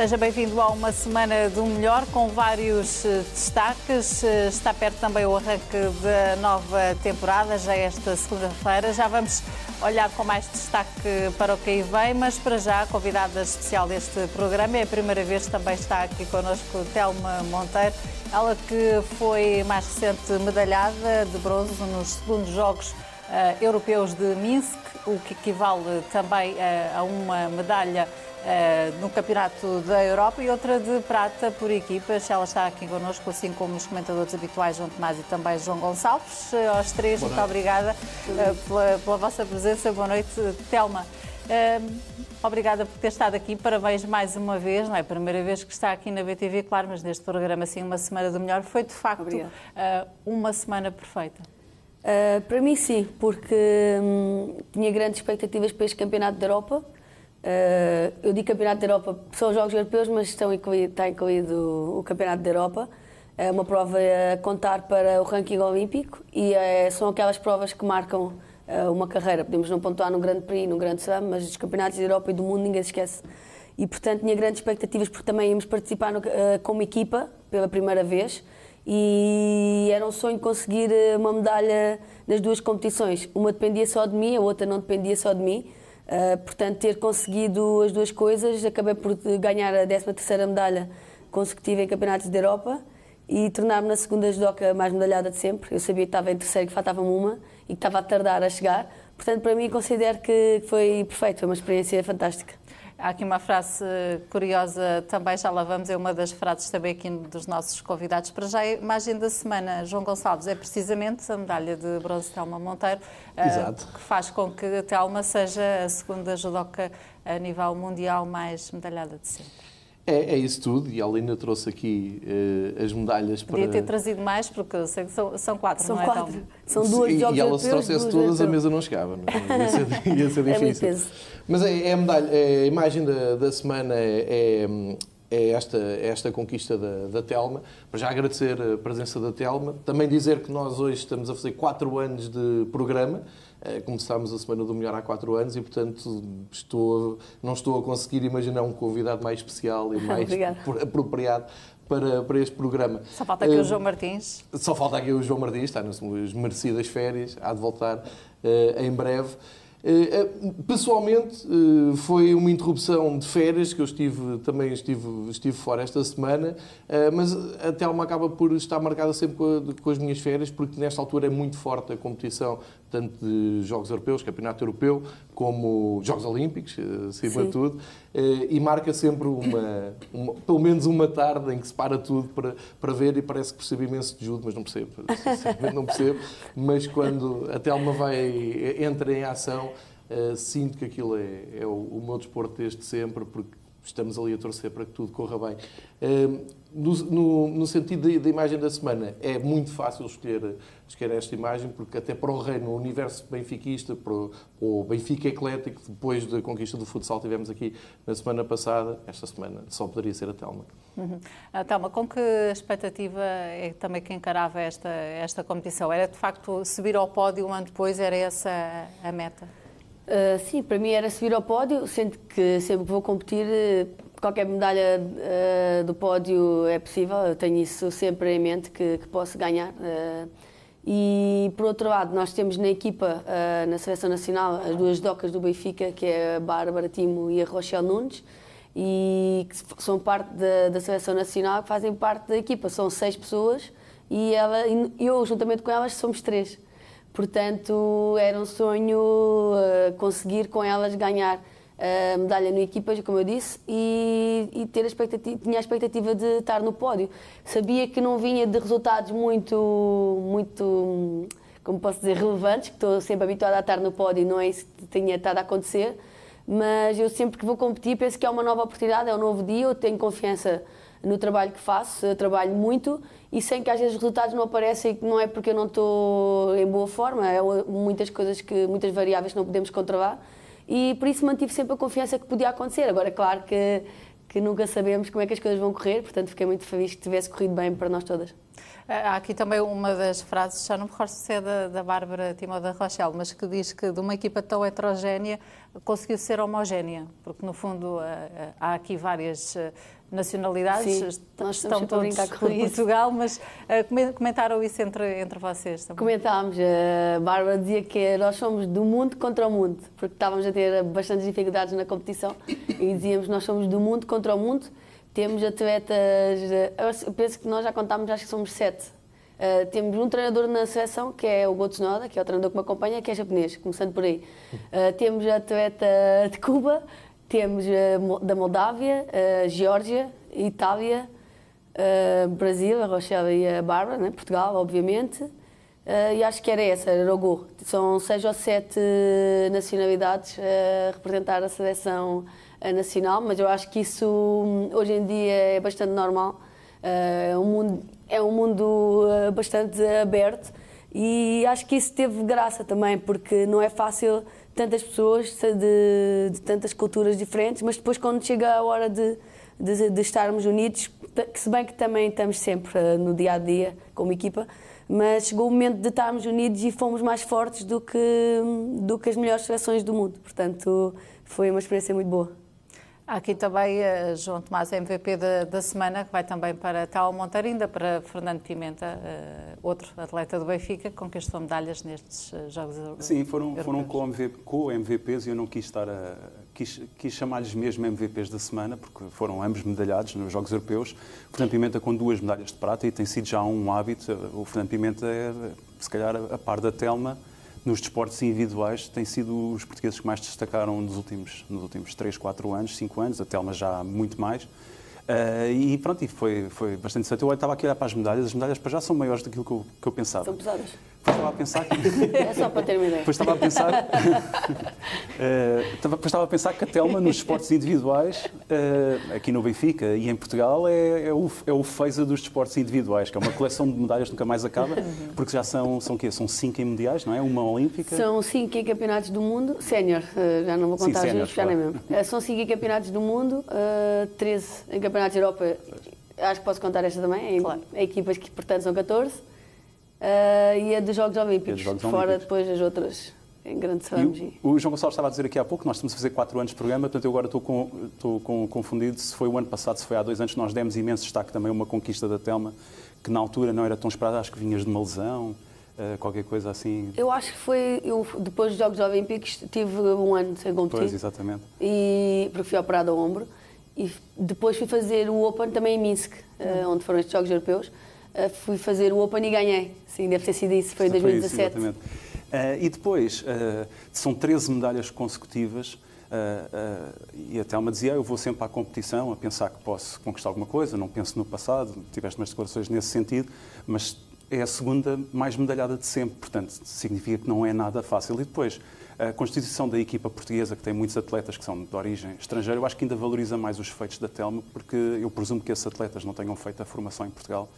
Seja bem-vindo a uma semana do melhor com vários eh, destaques. Eh, está perto também o arranque da nova temporada, já esta segunda-feira. Já vamos olhar com mais destaque para o que aí vem, mas para já a convidada especial deste programa é a primeira vez que também está aqui connosco Telma Monteiro. Ela que foi mais recente medalhada de bronze nos segundos Jogos uh, Europeus de Minsk, o que equivale também a uma medalha no Campeonato da Europa e outra de prata por equipas. Ela está aqui connosco, assim como os comentadores habituais João Tomás e também João Gonçalves. Uh, aos três, muito obrigada uh, pela, pela, vossa presença. Boa noite, Telma. Obrigada por ter estado aqui, parabéns mais uma vez, não é a primeira vez que está aqui na BTV, claro, mas neste programa, assim, uma semana do melhor, foi de facto uma semana perfeita. Uh, para mim, sim, porque hum, tinha grandes expectativas para este Campeonato da Europa. Uh, eu digo Campeonato da Europa, são os Jogos Europeus, mas estão incluído, está incluído o Campeonato da Europa. É uma prova a contar para o ranking olímpico e é, são aquelas provas que marcam uh, uma carreira. Podemos não pontuar no Grande Prix, no Grande Slam, mas os campeonatos da Europa e do mundo ninguém se esquece. E portanto tinha grandes expectativas porque também íamos participar no, uh, como equipa pela primeira vez e era um sonho conseguir uma medalha nas duas competições. Uma dependia só de mim, a outra não dependia só de mim. Uh, portanto, ter conseguido as duas coisas, acabei por ganhar a 13ª medalha consecutiva em campeonatos da Europa e tornar-me na segunda judoca mais medalhada de sempre. Eu sabia que estava em terceiro, que faltava-me uma e que estava a tardar a chegar. Portanto, para mim, considero que foi perfeito, foi uma experiência fantástica. Há aqui uma frase curiosa também, já lá vamos, é uma das frases também aqui dos nossos convidados. Para já, a imagem da semana, João Gonçalves, é precisamente a medalha de bronze Telma Monteiro, uh, que faz com que a Telma seja a segunda judoca a nível mundial mais medalhada de sempre. É, é, isso tudo, e a Alina trouxe aqui uh, as medalhas para... Podia ter trazido mais, porque eu sei que são, são quatro, são não é? Quatro. Então... São duas jogos E ela se trouxesse todas, a mesa não chegava, não é? ia, ser, ia ser difícil. É Mas é, é, a medalha, é a imagem da, da semana é, é, é esta, é esta conquista da, da Telma. Para já agradecer a presença da Telma. Também dizer que nós hoje estamos a fazer quatro anos de programa. Eh, começámos a Semana do Melhor há quatro anos e, portanto, estou, não estou a conseguir imaginar um convidado mais especial e mais apropriado para, para este programa. Só falta aqui uh, o João Martins. Só falta aqui o João Martins, está nas merecidas férias, há de voltar uh, em breve. Eh, eh, pessoalmente, eh, foi uma interrupção de férias, que eu estive, também estive, estive fora esta semana, mas a Telma acaba por estar marcada sempre com, as minhas férias, porque nesta altura é muito forte a competição, tanto de Jogos Europeus, Campeonato Europeu, como Jogos Olímpicos, acima de tudo, e marca sempre uma, uma, pelo menos uma tarde em que se para tudo para, para ver e parece que percebe imenso de judo, mas não percebo, não percebo, mas quando a Telma vai, entra em ação, sinto que aquilo é, é o, o, meu desporto desde sempre, porque estamos ali a torcer para que tudo corra bem. No, no, no, sentido da, imagem da semana, é muito fácil escolher, escolher esta imagem, porque até para o reino, o universo benfiquista, para o, o Benfica eclético, depois da conquista do futsal tivemos aqui na semana passada, esta semana só poderia ser a Telma. Uhum. Uh, Telma, com que expectativa é também que encarava esta, esta competição? Era de facto subir ao pódio um ano depois, era essa a meta? Uh, sim, para mim era subir ao pódio, sendo que sempre que vou competir, qualquer medalha uh, do pódio é possível, eu tenho isso sempre em mente que, que posso ganhar. Uh, e por outro lado, nós temos na equipa, na seleção nacional, as duas docas do Benfica, que é a Bárbara Timo e a Rochelle Nunes, e que são parte da, da seleção nacional, que fazem parte da equipa. São seis pessoas e ela, eu, juntamente com elas, somos três. Portanto, era um sonho uh, conseguir com elas ganhar a eh, medalha no equipas, como eu disse, e, e, ter a tinha a expectativa de estar no pódio. Sabia que não vinha de resultados muito, muito, como posso dizer, relevantes, que estou sempre habituada a estar no pódio e não é isso que tinha estado a acontecer, mas eu sempre que vou competir penso que é uma nova oportunidade, é um novo dia, eu tenho confiança no trabalho que faço, eu trabalho muito e sem que às vezes os resultados não aparecem, não é porque eu não estou em boa forma, é muitas coisas que, muitas variáveis que não podemos controlar e por isso mantive sempre a confiança que podia acontecer. Agora, claro que que nunca sabemos como é que as coisas vão correr, portanto fiquei muito feliz que tivesse corrido bem para nós todas. Há aqui também uma das frases, já não me recordo se é da, da Bárbara Timó da Rochelle, mas que diz que de uma equipa tão heterogénea conseguiu ser homogénea, porque no fundo há aqui várias nacionalidades, Sim, nós estão todos por. Portugal, mas uh, comentaram isso entre, entre vocês também? Comentámos, a Bárbara dizia que nós somos do mundo contra o mundo, porque estávamos a ter bastantes dificuldades na competição e dizíamos nós somos do mundo contra o mundo, temos atletas, eu penso que nós já contámos, acho que somos sete. Temos um treinador na seleção, que é o Gotsunoda, que é o treinador que me acompanha, que é japonês, começando por aí. Temos atleta de Cuba, temos uh, da Moldávia, uh, Geórgia, Itália, uh, Brasil, a Rochelle e a Bárbara, né? Portugal, obviamente. e acho que era essa, era o Go. São seis ou sete nacionalidades a representar a seleção nacional, mas eu acho que isso hum, hoje em dia é bastante normal. Um mundo, é um mundo bastante aberto e acho que isso teve graça também, porque não é fácil tantas pessoas de, de, tantas culturas diferentes, mas depois quando chega a hora de, de, de, estarmos unidos, que se bem que também estamos sempre eh, no dia a dia como equipa, mas chegou o momento de estarmos unidos e fomos mais fortes do que, do que as melhores seleções do mundo. Portanto, foi uma experiência muito boa. Há aqui também uh, João Tomás, MVP da, da, semana, que vai também para Tal Monteiro, ainda para Fernando Pimenta, uh, outro atleta do Benfica, que conquistou medalhas nestes uh, Jogos Sim, foram, foram co-MVPs e eu não quis estar a. Quis, quis chamar-lhes mesmo MVPs da semana, porque foram ambos medalhados nos Jogos Europeus. Fernando Pimenta com duas medalhas de prata e tem sido já um hábito. O Fernando Pimenta é, se calhar, a par da Telma nos desportos individuais têm sido os portugueses que mais destacaram nos últimos, nos últimos 3, 4 anos, 5 anos, a Telma já muito mais. Uh, e pronto, e foi, foi bastante interessante. Eu estava aqui a olhar para as medalhas, as medalhas para já são maiores do que eu, que eu pensava. São pesadas. Depois estava a pensar que... É só para ter uma ideia. Depois estava a pensar... depois estava a pensar que a Telma nos esportes individuais, uh, aqui no Benfica e em Portugal, é, é, o, é o feisa dos desportes individuais, que é uma coleção de medalhas que nunca mais acaba, porque já são, são, quê? são cinco em mundiais, não é? Uma olímpica. São cinco em campeonatos do mundo, sénior, uh, já não vou contar Sim, os já nem mesmo. são cinco em campeonatos do mundo, uh, 13 em campeonatos da Europa. Acho que posso contar esta também, em, claro. equipas que, portanto, são 14. Uh, e a dos Jogos Olímpicos, Jogos fora Olímpicos. depois as outras em grandes. O, o, João Gonçalves estava a dizer aqui há pouco, nós estamos a fazer 4 anos de programa, portanto eu agora estou, com, estou com, confundido se foi o ano passado, se foi há dois anos, nós demos imenso destaque também a uma conquista da Telma, que na altura não era tão esperada, acho que vinhas de uma lesão, uh, qualquer coisa assim. Eu acho que foi, eu, depois dos Jogos Olímpicos, tive um ano sem competir. Pois, exatamente. E, porque fui operado ao ombro. E depois fui fazer o Open também em Minsk, uh, onde foram estes Jogos Europeus. Uh, fui fazer o Open e ganhei. Sim, deve ter sido isso, foi em 2017. Foi isso, exatamente. Uh, e depois, uh, são 13 medalhas consecutivas. e a Telma dizia: Eu vou sempre à competição a pensar que posso conquistar alguma coisa, não penso no passado. Tiveste umas declarações nesse sentido, mas é a segunda mais medalhada de sempre, portanto, significa que não é nada fácil. E depois, a constituição da equipa portuguesa, que tem muitos atletas que são de origem estrangeira, eu acho que ainda valoriza mais os feitos da Telma, porque eu presumo que esses atletas não tenham feito a formação em Portugal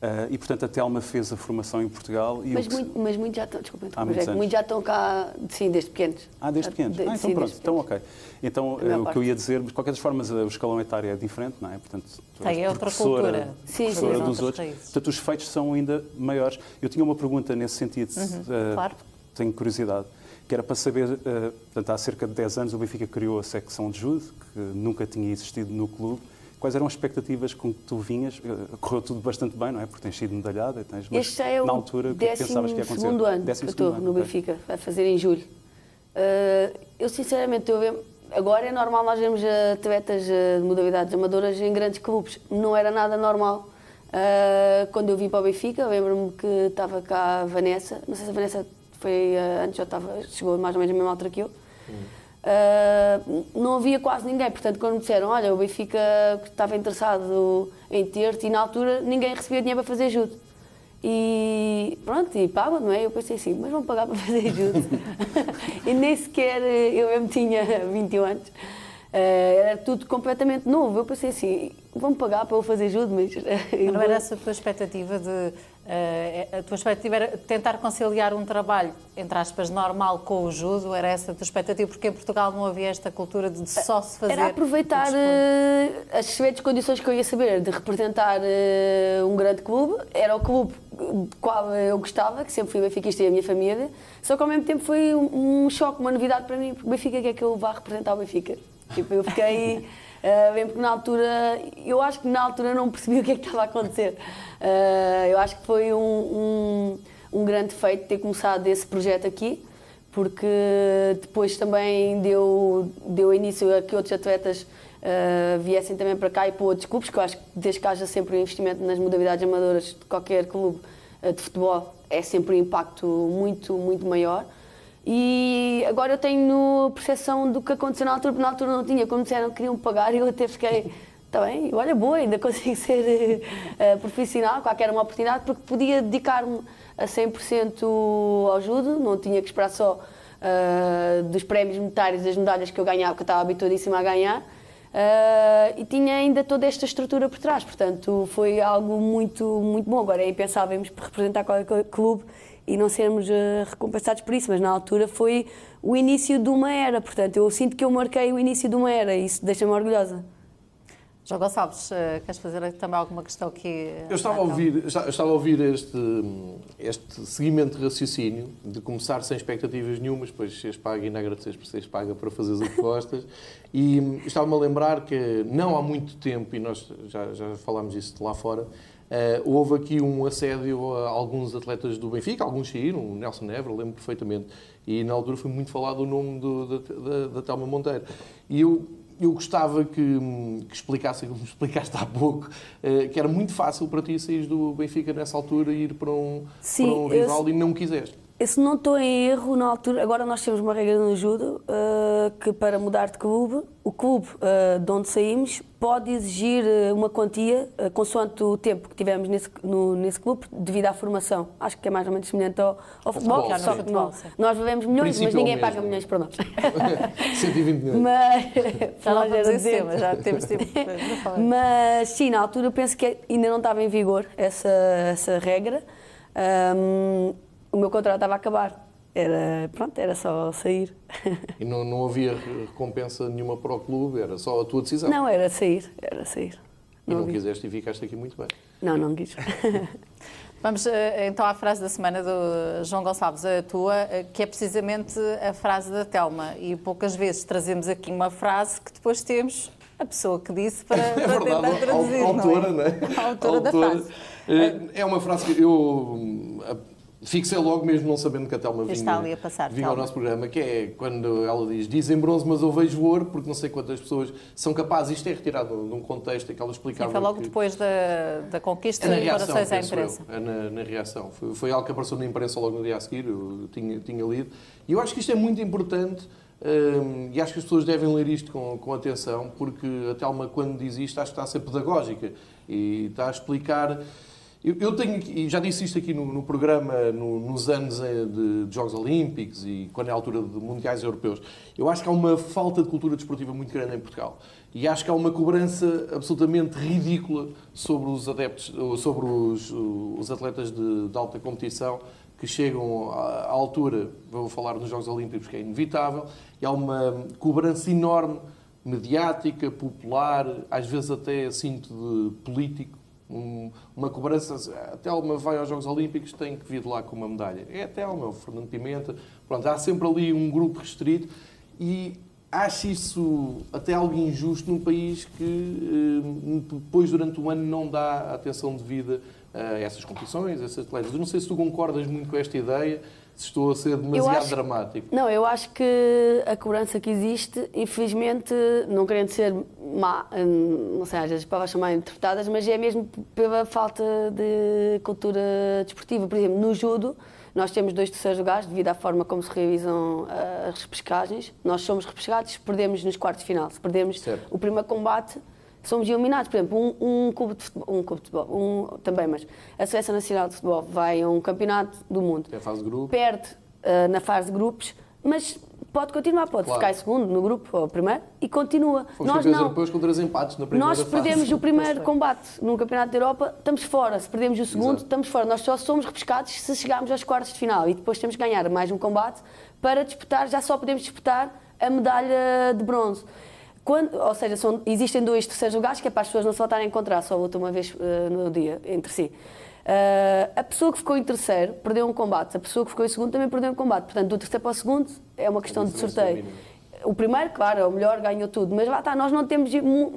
Uh, e, portanto, a Telma fez a formação em Portugal. E mas, muito, mas muito já estão, desculpa, é muitos já estão cá, sim, desde pequenos. Ah, desde pequenos? De, ah, então sim, pronto, então ok. Então, uh, o que eu ia dizer, de qualquer das formas, o escalão etário é diferente, não é? Portanto, tu Tem é outra cultura. Sim, professora sim, dos outros. Portanto, os feitos são ainda maiores. Eu tinha uma pergunta nesse sentido, uhum, uh, claro. tenho curiosidade, que era para saber, portanto, há cerca de 10 anos o Benfica criou a secção de judo, que nunca tinha existido no clube. Quais eram as expectativas com que tu vinhas? Eh, correu tudo bastante bem, não é? Porque tens sido medalhada. Tens, mas este é o na altura, que pensavas que ia acontecer? segundo ano décimo que eu estou no Benfica, a fazer em julho. Uh, eu, sinceramente, eu, agora é normal nós vermos atletas de modalidades amadoras em grandes clubes. Não era nada normal. Uh, quando eu vim para o Benfica, lembro-me que estava cá a Vanessa. Não sei se a Vanessa foi uh, antes ou estava, chegou mais ou menos a mesma altura que eu. Hum. Uh, não havia quase ninguém. Portanto, quando me disseram, olha, o Benfica estava interessado em ter-te, e na altura ninguém recebia dinheiro para fazer judo. E pronto, e pagam, não é? Eu pensei assim, mas vão pagar para fazer judo. e nem sequer eu mesmo tinha 21 anos. Uh, era tudo completamente novo. Eu pensei assim, vão pagar para eu fazer judo, mas... Não era essa a tua expectativa de Uh, a tua expectativa era tentar conciliar um trabalho, entre aspas, normal com o judo? Era essa a tua expectativa? Porque em Portugal não havia esta cultura de só se fazer. Era aproveitar uh, as excelentes condições que eu ia saber de representar uh, um grande clube. Era o clube do qual eu gostava, que sempre fui benfiquista e a minha família. Só que ao mesmo tempo foi um, um choque, uma novidade para mim, porque o Benfica quer que eu vá representar o Benfica. Tipo, eu fiquei. Uh, bem porque na altura, eu acho que na altura não percebi o que é que estava a acontecer. Uh, eu acho que foi um, um, um, grande feito ter começado esse projeto aqui, porque depois também deu, deu início a que outros atletas uh, viessem também para cá e para outros clubes, que eu acho que desde que haja sempre um investimento nas modalidades amadoras de qualquer clube de futebol, é sempre um impacto muito, muito maior. E agora eu tenho percepção do que aconteceu na altura, porque na altura não tinha. Como disseram que queriam pagar, e eu até fiquei. Está bem, olha, boa, ainda consigo ser uh, profissional, qualquer uma oportunidade, porque podia dedicar-me a 100% ao judo, não tinha que esperar só uh, dos prémios monetários, das medalhas que eu ganhava, que eu estava habituadíssima a ganhar, uh, e tinha ainda toda esta estrutura por trás, portanto foi algo muito, muito bom. Agora é impensável representar qualquer clube e não sermos uh, recompensados por isso, mas na altura foi o início de uma era, portanto eu sinto que eu marquei o início de uma era e isso deixa-me orgulhosa. João Gonçalves, uh, queres fazer também alguma questão aqui? Eu estava a ouvir, estava a ouvir este, este seguimento de raciocínio, de começar sem expectativas nenhumas, depois seres paga e não agradeces por seres paga para fazeres o que gostas, e estava-me a lembrar que não há muito tempo, e nós já, já falámos isso de lá fora, Uh, houve aqui um assédio a alguns atletas do Benfica, alguns saíram, o Nelson Neves, lembro perfeitamente, e na altura foi muito falado o nome do, da, da, da Telma Monteiro. E eu, eu gostava que, que explicasse, como explicaste há pouco, uh, que era muito fácil para ti sair do Benfica nessa altura e ir para um, Sim, para um rival eu... e não quiseste. Se não estou em erro, na altura, agora nós temos uma regra no judo uh, que para mudar de clube, o clube uh, de onde saímos pode exigir uma quantia uh, consoante o tempo que tivemos nesse, no, nesse clube devido à formação. Acho que é mais ou menos semelhante ao, ao futebol, futebol, só não, nós vivemos milhões, mas ninguém paga milhões para nós. 120 milhões. Mas, já não vamos esse tema, já temos tempo para falar. Mas sim, na altura penso que ainda não estava em vigor essa, essa regra. Um, o meu contrato estava a acabar. Era, pronto, era só sair. E não, não havia recompensa nenhuma para o clube? Era só a tua decisão? Não, era sair, era sair. E não, não quiseste e ficaste aqui muito bem? Não, não quis. Vamos eh, então à frase da semana do João Gonçalves, a tua, eh, que é precisamente a frase da Telma. E poucas vezes trazemos aqui uma frase que depois temos a pessoa que disse para, é para verdade, tentar traduzir. A autora, não é? Não é? A autora, da frase. É uma frase que eu Fixei logo mesmo não sabendo que a Telma vinha, ali a passar, vinha ao nosso programa, que é quando ela diz dizem bronze, mas eu vejo ouro, porque não sei quantas pessoas são capazes. Isto é retirado de um contexto em que ela explicava. Sim, foi logo que... depois da, da conquista é de corações à imprensa. Eu, é na, na, reação. Foi, foi, algo que apareceu na imprensa logo no dia a seguir, eu tinha, tinha lido. E eu acho que isto é muito importante. Hum, e acho que as pessoas devem ler isto com, com atenção, porque a Telma, quando diz isto, acho que está a ser pedagógica e está a explicar eu, eu tenho, e já disse isto aqui no, no programa, no, nos anos eh, de, de, Jogos Olímpicos e quando é a altura de Mundiais Europeus, eu acho que há uma falta de cultura desportiva muito grande em Portugal. E acho que há uma cobrança absolutamente ridícula sobre os adeptos, sobre os, os atletas de, de alta competição que chegam à, à altura, vou falar nos Jogos Olímpicos, que é inevitável, e há uma cobrança enorme mediática, popular, às vezes até sinto de político, um, uma cobrança. A Telma vai aos Jogos Olímpicos, tem que vir lá com uma medalha. É a Telma, o Fernando Pimenta. Pronto, há sempre ali um grupo restrito e acho isso até algo injusto num país que eh, depois, durante o ano, não dá atenção devida a essas competições, a esses atletas. Eu não sei se tu concordas muito com esta ideia se estou a ser demasiado acho, dramático. Não, eu acho que a cobrança que existe, infelizmente, não querendo ser má, hum, não sei, às vezes palavras são mal interpretadas, mas é mesmo pela falta de cultura desportiva. Por exemplo, no judo, nós temos dois terceiros lugares devido à forma como se realizam uh, as repescagens. Nós somos repescados, perdemos nos quartos de final. Se perdemos certo. o primeiro combate, somos eliminados. Por exemplo, um, um clube de futebol, um clube de futebol um, também, mas a Seleção Nacional de Futebol vai a um campeonato do mundo. É a fase de grupos. Perde uh, na fase de grupos, mas pode continuar, pode Claro. ficar em segundo no grupo, ou primeiro, e continua. Fomos nós não. europeus com três empates na primeira Nós fase. perdemos o primeiro combate no Campeonato da Europa, estamos fora. Se perdemos o segundo, Exato. estamos fora. Nós só somos repescados se chegarmos aos quartos de final e depois temos que ganhar mais um combate para disputar, já só podemos disputar a medalha de bronze. Quando, ou seja, são- existem dois terceiros lugares que é para as pessoas não se voltarem a encontrar, só voltam uma vez eh, no dia entre si. Eh, a pessoa que ficou em terceiro perdeu um combate, a pessoa que ficou em segundo também perdeu um combate. Portanto, do terceiro para o segundo é uma questão de é sorteio. O primeiro, claro, é o melhor, ganhou tudo, mas lá está, nós não temos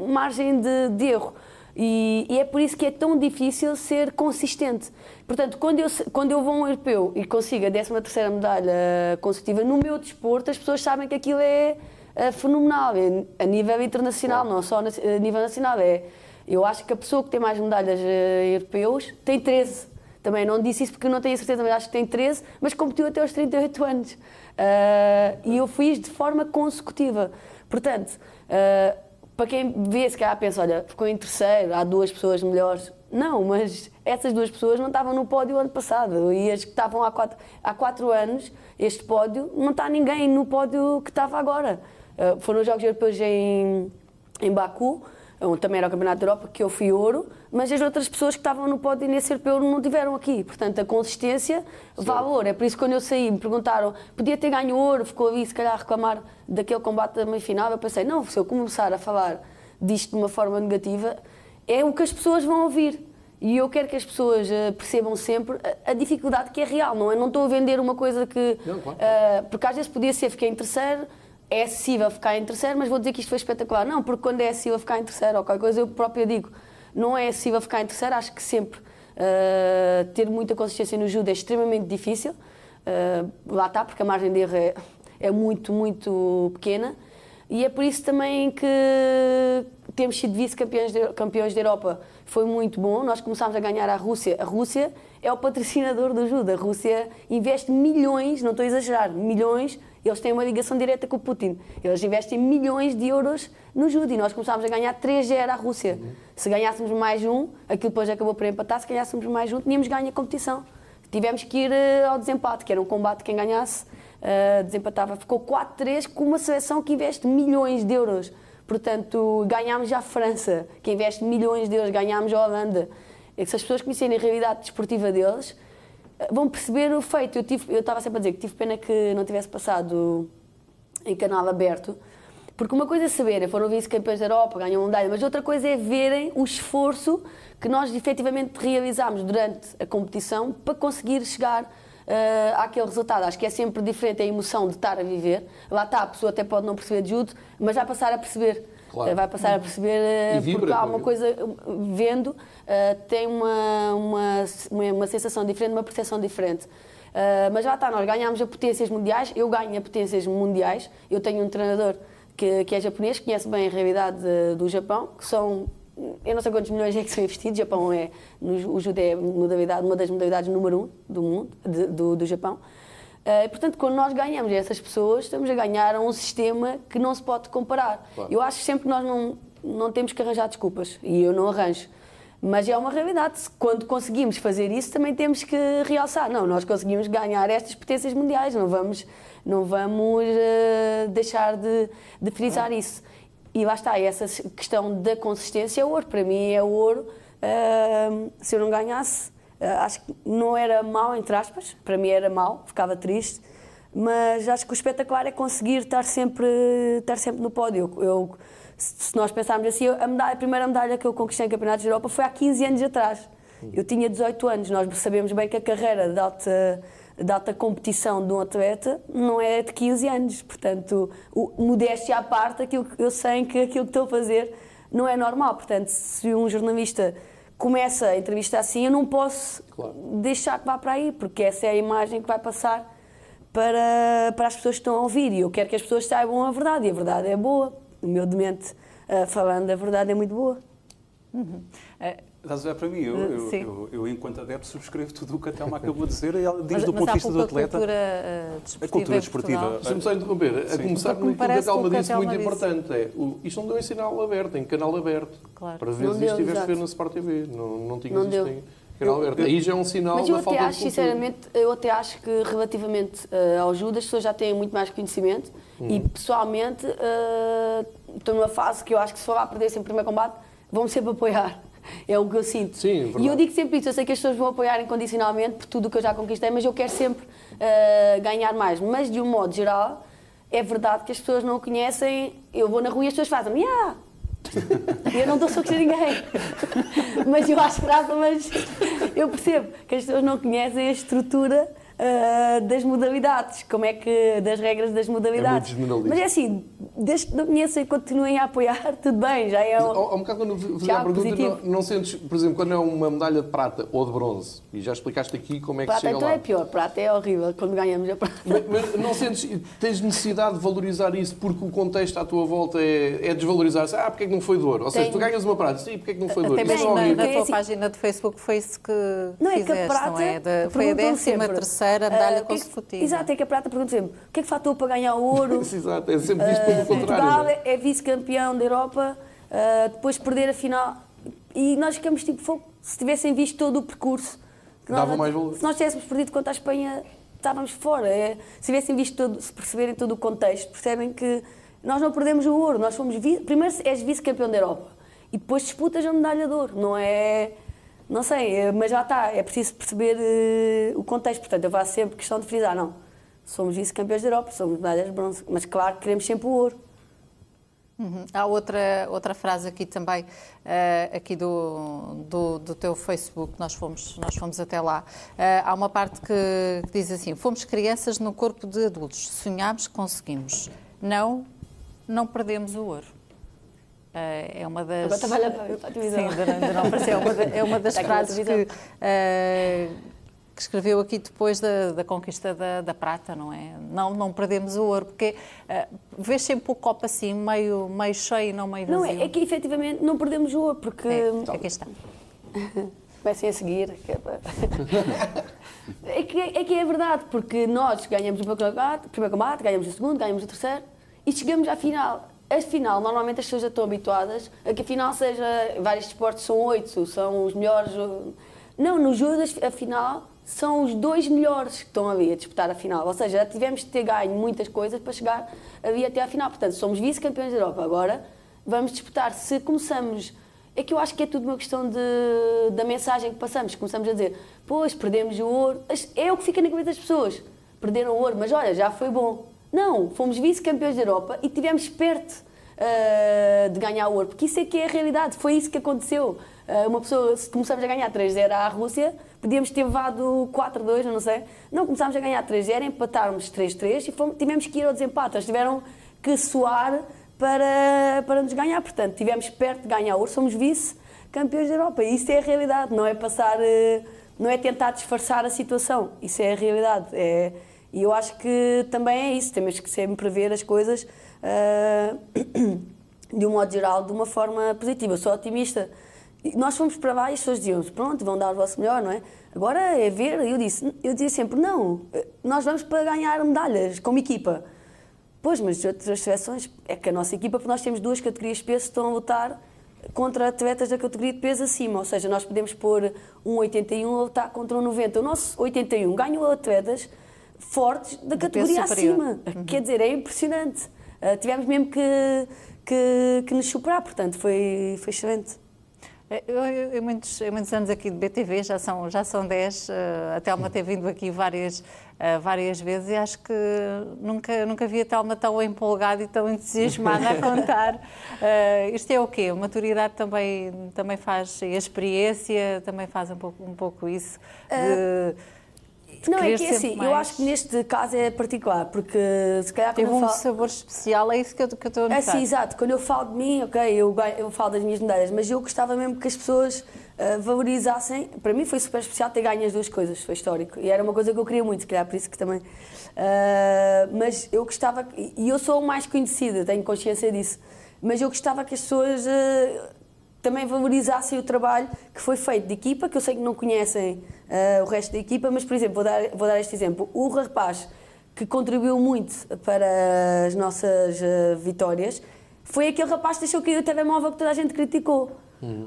margem de, de erro. E, e é por isso que é tão difícil ser consistente. Portanto, quando eu, quando eu vou a um europeu e consigo a 13 terceira medalha consecutiva no meu desporto, as pessoas sabem que aquilo é, eh, fenomenal, é a nível internacional, não só a nível nacional. É, eu acho que a pessoa que tem mais medalhas eh, europeus tem 13. Também não disse isso porque não tenho certeza, mas acho que tem 13, mas competiu até aos 38 anos. Ah, e eu fiz de forma consecutiva. Portanto, ah, para quem vê, se calhar pensa, olha, ficou em terceiro, há duas pessoas melhores. Não, mas essas duas pessoas não estavam no pódio ano passado. E as que estavam há quatro, há quatro anos, este pódio, não está ninguém no pódio que estava agora. Ah, foram os Jogos Europeus em, em Baku, onde também era o Campeonato da Europa, que eu fui ouro, mas as outras pessoas que estavam no pódio nesse europeu não tiveram aqui. Portanto, a consistência vale ouro. É por isso que quando eu saí, me perguntaram, podia ter ganho ouro, ficou ali se calhar a reclamar daquele combate da meia-final. Eu pensei, não, se eu começar a falar disto de uma forma negativa, é o que as pessoas vão ouvir. E eu quero que as pessoas eh, percebam sempre a, dificuldade que é real, não é? Não estou a vender uma coisa que. Não, claro. eh, porque às vezes podia ser, fiquei em terceiro, é acessível ficar em terceiro, mas vou dizer que isto foi espetacular. Não, porque quando é acessível ficar em terceiro ou qualquer coisa, eu própria digo, não é acessível ficar em terceiro, acho que sempre eh, ter muita consistência no judo é extremamente difícil. Eh, lá está, porque a margem de erro é, é muito, muito pequena. E é por isso também que temos sido vice-campeões de, campeões da Europa. Foi muito bom. Nós começámos a ganhar a Rússia. A Rússia é o patrocinador do judo. A Rússia investe milhões, não estou a exagerar, milhões. Eles têm uma ligação direta com o Putin. Eles investem milhões de euros no judo e nós começámos a ganhar 3-0 à Rússia. Se ganhássemos mais um, aquilo depois acabou por empatar, se ganhássemos mais um, tínhamos ganho a competição. Tivemos que ir eh, ao desempate, que era um combate quem ganhasse eh, desempatava. Ficou 4-3 com uma seleção que investe milhões de euros. Portanto, ganhámos a França, que investe milhões de euros, ganhámos a Holanda. É que se as pessoas conhecerem a realidade desportiva deles, vão perceber o feito. Eu, tive, eu estava sempre a dizer que tive pena que não tivesse passado em canal aberto, porque uma coisa é saberem, foram vice-campeões da Europa, ganham medalha, mas outra coisa é verem o esforço que nós efetivamente realizámos durante a competição para conseguir chegar eh, àquele resultado. Acho que é sempre diferente a emoção de estar a viver. Lá está, a pessoa até pode não perceber de judo, mas vai passar a perceber. Claro. Vai passar a perceber eh, vibra porque há uma coisa vendo, eh, tem uma, uma, uma, sensação diferente, uma percepção diferente. Eh, mas já está, nós ganhámos a potências mundiais, eu ganho a potências mundiais, eu tenho um treinador que, que é japonês, que conhece bem a realidade do Japão, que são, eu não sei quantos milhões é que são investidos, o Japão é, no, o judo é modalidade, uma das modalidades número um do mundo, de- do, do Japão. Eh, portanto, quando nós ganhamos essas pessoas, estamos a ganhar um sistema que não se pode comparar. Claro. Eu acho sempre que nós não, não temos que arranjar desculpas, e eu não arranjo. Mas é uma realidade. Quando conseguimos fazer isso, também temos que realçar. Não, nós conseguimos ganhar estas potências mundiais, não vamos, não vamos eh, deixar de, de frisar isso. E lá está, essa questão da consistência é ouro. Para mim é ouro. Ah, se eu não ganhasse, ah, acho que não era mau, entre aspas. Para mim era mau, ficava triste. Mas acho que o espetacular é conseguir estar sempre, estar sempre no pódio. Eu, eu- se nós pensarmos assim, a, medalha- a primeira medalha que eu conquistei em Campeonatos da Europa foi há 15 anos atrás. Eu tinha 18 anos. Nós sabemos bem que a carreira de alta, de alta competição de um atleta não é de 15 anos. Portanto, o, modéstia à parte, aquilo que eu sei que aquilo que estou a fazer não é normal. Portanto, se um jornalista começa a entrevista assim, eu não posso Claro. deixar que vá para aí, porque essa é a imagem que vai passar para, para as pessoas que estão a ouvir. E eu quero que as pessoas saibam a verdade, e a verdade é boa. Humildemente eh, falando, a verdade é muito boa. Estás a ver para mim? Eu, Uh, eu, eu, eu, enquanto adepto, subscrevo tudo o que a Thelma acabou de dizer. E ela diz Mas, do mas ponto de vista do atleta. cultura uh, desportiva A cultura desportiva. Deixa-me só interromper. A começar com que a o que a disse, muito disse. importante. É, o, isto não deu em sinal aberto, em canal aberto. Claro. Para vezes deu, isto tiveste a ver na Sport TV. Não, não tinhas Não isto em, pequeno Alberto. Aí já é um sinal Mas da eu até falta acho, de cultura. sinceramente, eu até acho que relativamente eh, ao Judas, as pessoas já têm muito mais conhecimento e Uhum. pessoalmente eh, estou numa fase que eu acho que se for lá perder sempre o primeiro combate, vão-me sempre apoiar. É o que eu sinto. Sim, é verdade. e eu digo sempre isso, eu sei que as pessoas vão apoiar incondicionalmente por tudo o que eu já conquistei, mas eu quero sempre eh, ganhar mais. Mas de um modo geral, é verdade que as pessoas não o conhecem. Eu vou na rua e as pessoas fazem-me, ah! Eu não dou socos a ninguém. Mas eu acho graça, mas eu percebo que as pessoas não conhecem a estrutura ah, das modalidades, como é que. das regras das modalidades. É mas é assim, desde que não conheçam e continuem a apoiar, tudo bem, já é. Um- Há um bocado quando fazia a pergunta, positivo. não, não sentes, por exemplo, quando é uma medalha de prata ou de bronze, e já explicaste aqui como é que Prata chega então lá. é pior, prata é horrível quando ganhamos a prata. Mas, mas não sentes, tens necessidade de valorizar isso porque o contexto à tua volta é, é desvalorizar-se? Ah, porque é que não foi de ouro? Ou seja, Tem- tu ganhas uma prata, sim, porque é que não foi de ouro? Na, na Porque é tua assim- página de Facebook foi isso que Não, é que a fizeste, prata. não é? Da- foi a 13 sempre, terceira ah, medalha o que é consecutiva. Exato, é que a prata pergunta sempre: o que é que faltou para ganhar o ouro? Exato, é sempre visto pelo Uh, Portugal contrário. é? é, é vice-campeão da Europa, uh, depois de perder a final. E nós ficamos tipo, fogo, se tivessem visto todo o percurso. Dava nós- mais valor. Se nós tivéssemos perdido contra a Espanha, estávamos fora. É, se tivessem visto todo, se perceberem todo o contexto, percebem que nós não perdemos o ouro. Nós fomos vi- primeiro és vice-campeão da Europa e depois disputas a medalha de ouro. Não é. Não sei, é- mas já está. É preciso perceber uh, o contexto. Portanto, eu faço sempre questão de frisar: não, somos vice-campeões da Europa, somos medalhas de bronze, mas claro que queremos sempre o ouro. Uhum. Há outra, outra frase aqui também, eh, aqui do, do, do teu Facebook, nós fomos, nós fomos até lá. Eh, há uma parte que, que diz assim: Fomos crianças no corpo de adultos, sonhámos, conseguimos. Não, não perdemos o ouro. É uma das. Agora para- para a televisão. Sim, não-. É uma, da- é uma das frases que, eh, que escreveu aqui depois da, da conquista da, da prata, não é? Não, não perdemos o ouro, porque eh, vês sempre o copo assim, meio, meio cheio e não meio vazio. Não, é, é que efetivamente não perdemos o ouro, porque. É, aqui está. Comecem a seguir. é é, que, é que é verdade, porque nós ganhamos o primeiro combate, ganhamos o segundo, ganhamos o terceiro e chegamos à final. A final, normalmente as pessoas já estão habituadas a que a final seja. Vários esportes são oito, são os melhores. Não, no Judas, a final são os dois melhores que estão ali a disputar a final. Ou seja, já tivemos de ter ganho muitas coisas para chegar ali até à final. Portanto, somos vice-campeões da Europa. Agora vamos disputar. Se começamos. É que eu acho que é tudo uma questão de, da mensagem que passamos. Começamos a dizer, pois, perdemos o ouro. É o que fica na cabeça das pessoas. Perderam o ouro, mas olha, já foi bom. Não, fomos vice-campeões da Europa e tivemos perto ah, de ganhar o ouro, porque isso é que é a realidade. Foi isso que aconteceu. Ah, uma pessoa, se começamos a ganhar 3-0 à Rússia, podíamos ter levado 4-2, eu não sei. Não, começámos a ganhar 3-0, empatarmos 3-3 e fomos, tivemos que ir ao desempate. Eles tiveram que suar para, para nos ganhar. Portanto, tivemos perto de ganhar ouro, somos vice-campeões da Europa. E isso é a realidade, não é passar, eh, não é tentar disfarçar a situação. Isso é a realidade. É, e eu acho que também é isso, temos que sempre ver as coisas ah, de um modo geral, de uma forma positiva. Eu sou otimista. Nós fomos para lá e as pessoas diziam pronto, vão dar o vosso melhor, não é? Agora é ver, eu disse, eu dizia sempre, não, nós vamos para ganhar medalhas como equipa. Pois, mas as outras seleções, é que a nossa equipa, porque nós temos duas categorias de peso estão a lutar contra atletas da categoria de peso acima, ou seja, nós podemos pôr um 81 a lutar contra um 90. O nosso 81 ganhou atletas fortes da categoria acima. Quer dizer, é impressionante. Ah, tivemos mesmo que, que, que nos superar, portanto, foi, foi excelente. Eu, eu, em, muitos, muitos anos aqui de BTV, já são, já são 10, eh, a Telma tem vindo aqui várias, eh, várias vezes e acho que nunca, nunca vi a Telma tão empolgada e tão entusiasmada a contar. Eh, isto é o quê? A maturidade também, também faz, e a experiência também faz um pouco, um pouco isso. De, de Não, é que é assim, eu mais. acho que neste caso é particular, porque se calhar Teve eu um falo... sabor especial, é isso que eu, que eu estou a É notar. sim, exato. Quando eu falo de mim, ok, eu, eu falo das minhas medalhas, mas eu gostava mesmo que as pessoas ah, valorizassem. Para mim foi super especial ter ganho as duas coisas, foi histórico. E era uma coisa que eu queria muito, se calhar por isso que também. ah, mas eu gostava, e eu sou o mais conhecida, tenho consciência disso, mas eu gostava que as pessoas. ah, também valorizassem o trabalho que foi feito de equipa, que eu sei que não conhecem ah, o resto da equipa, mas, por exemplo, vou dar, vou dar este exemplo. O rapaz que contribuiu muito para as nossas ah, vitórias foi aquele rapaz que deixou cair o telemóvel que toda a gente criticou.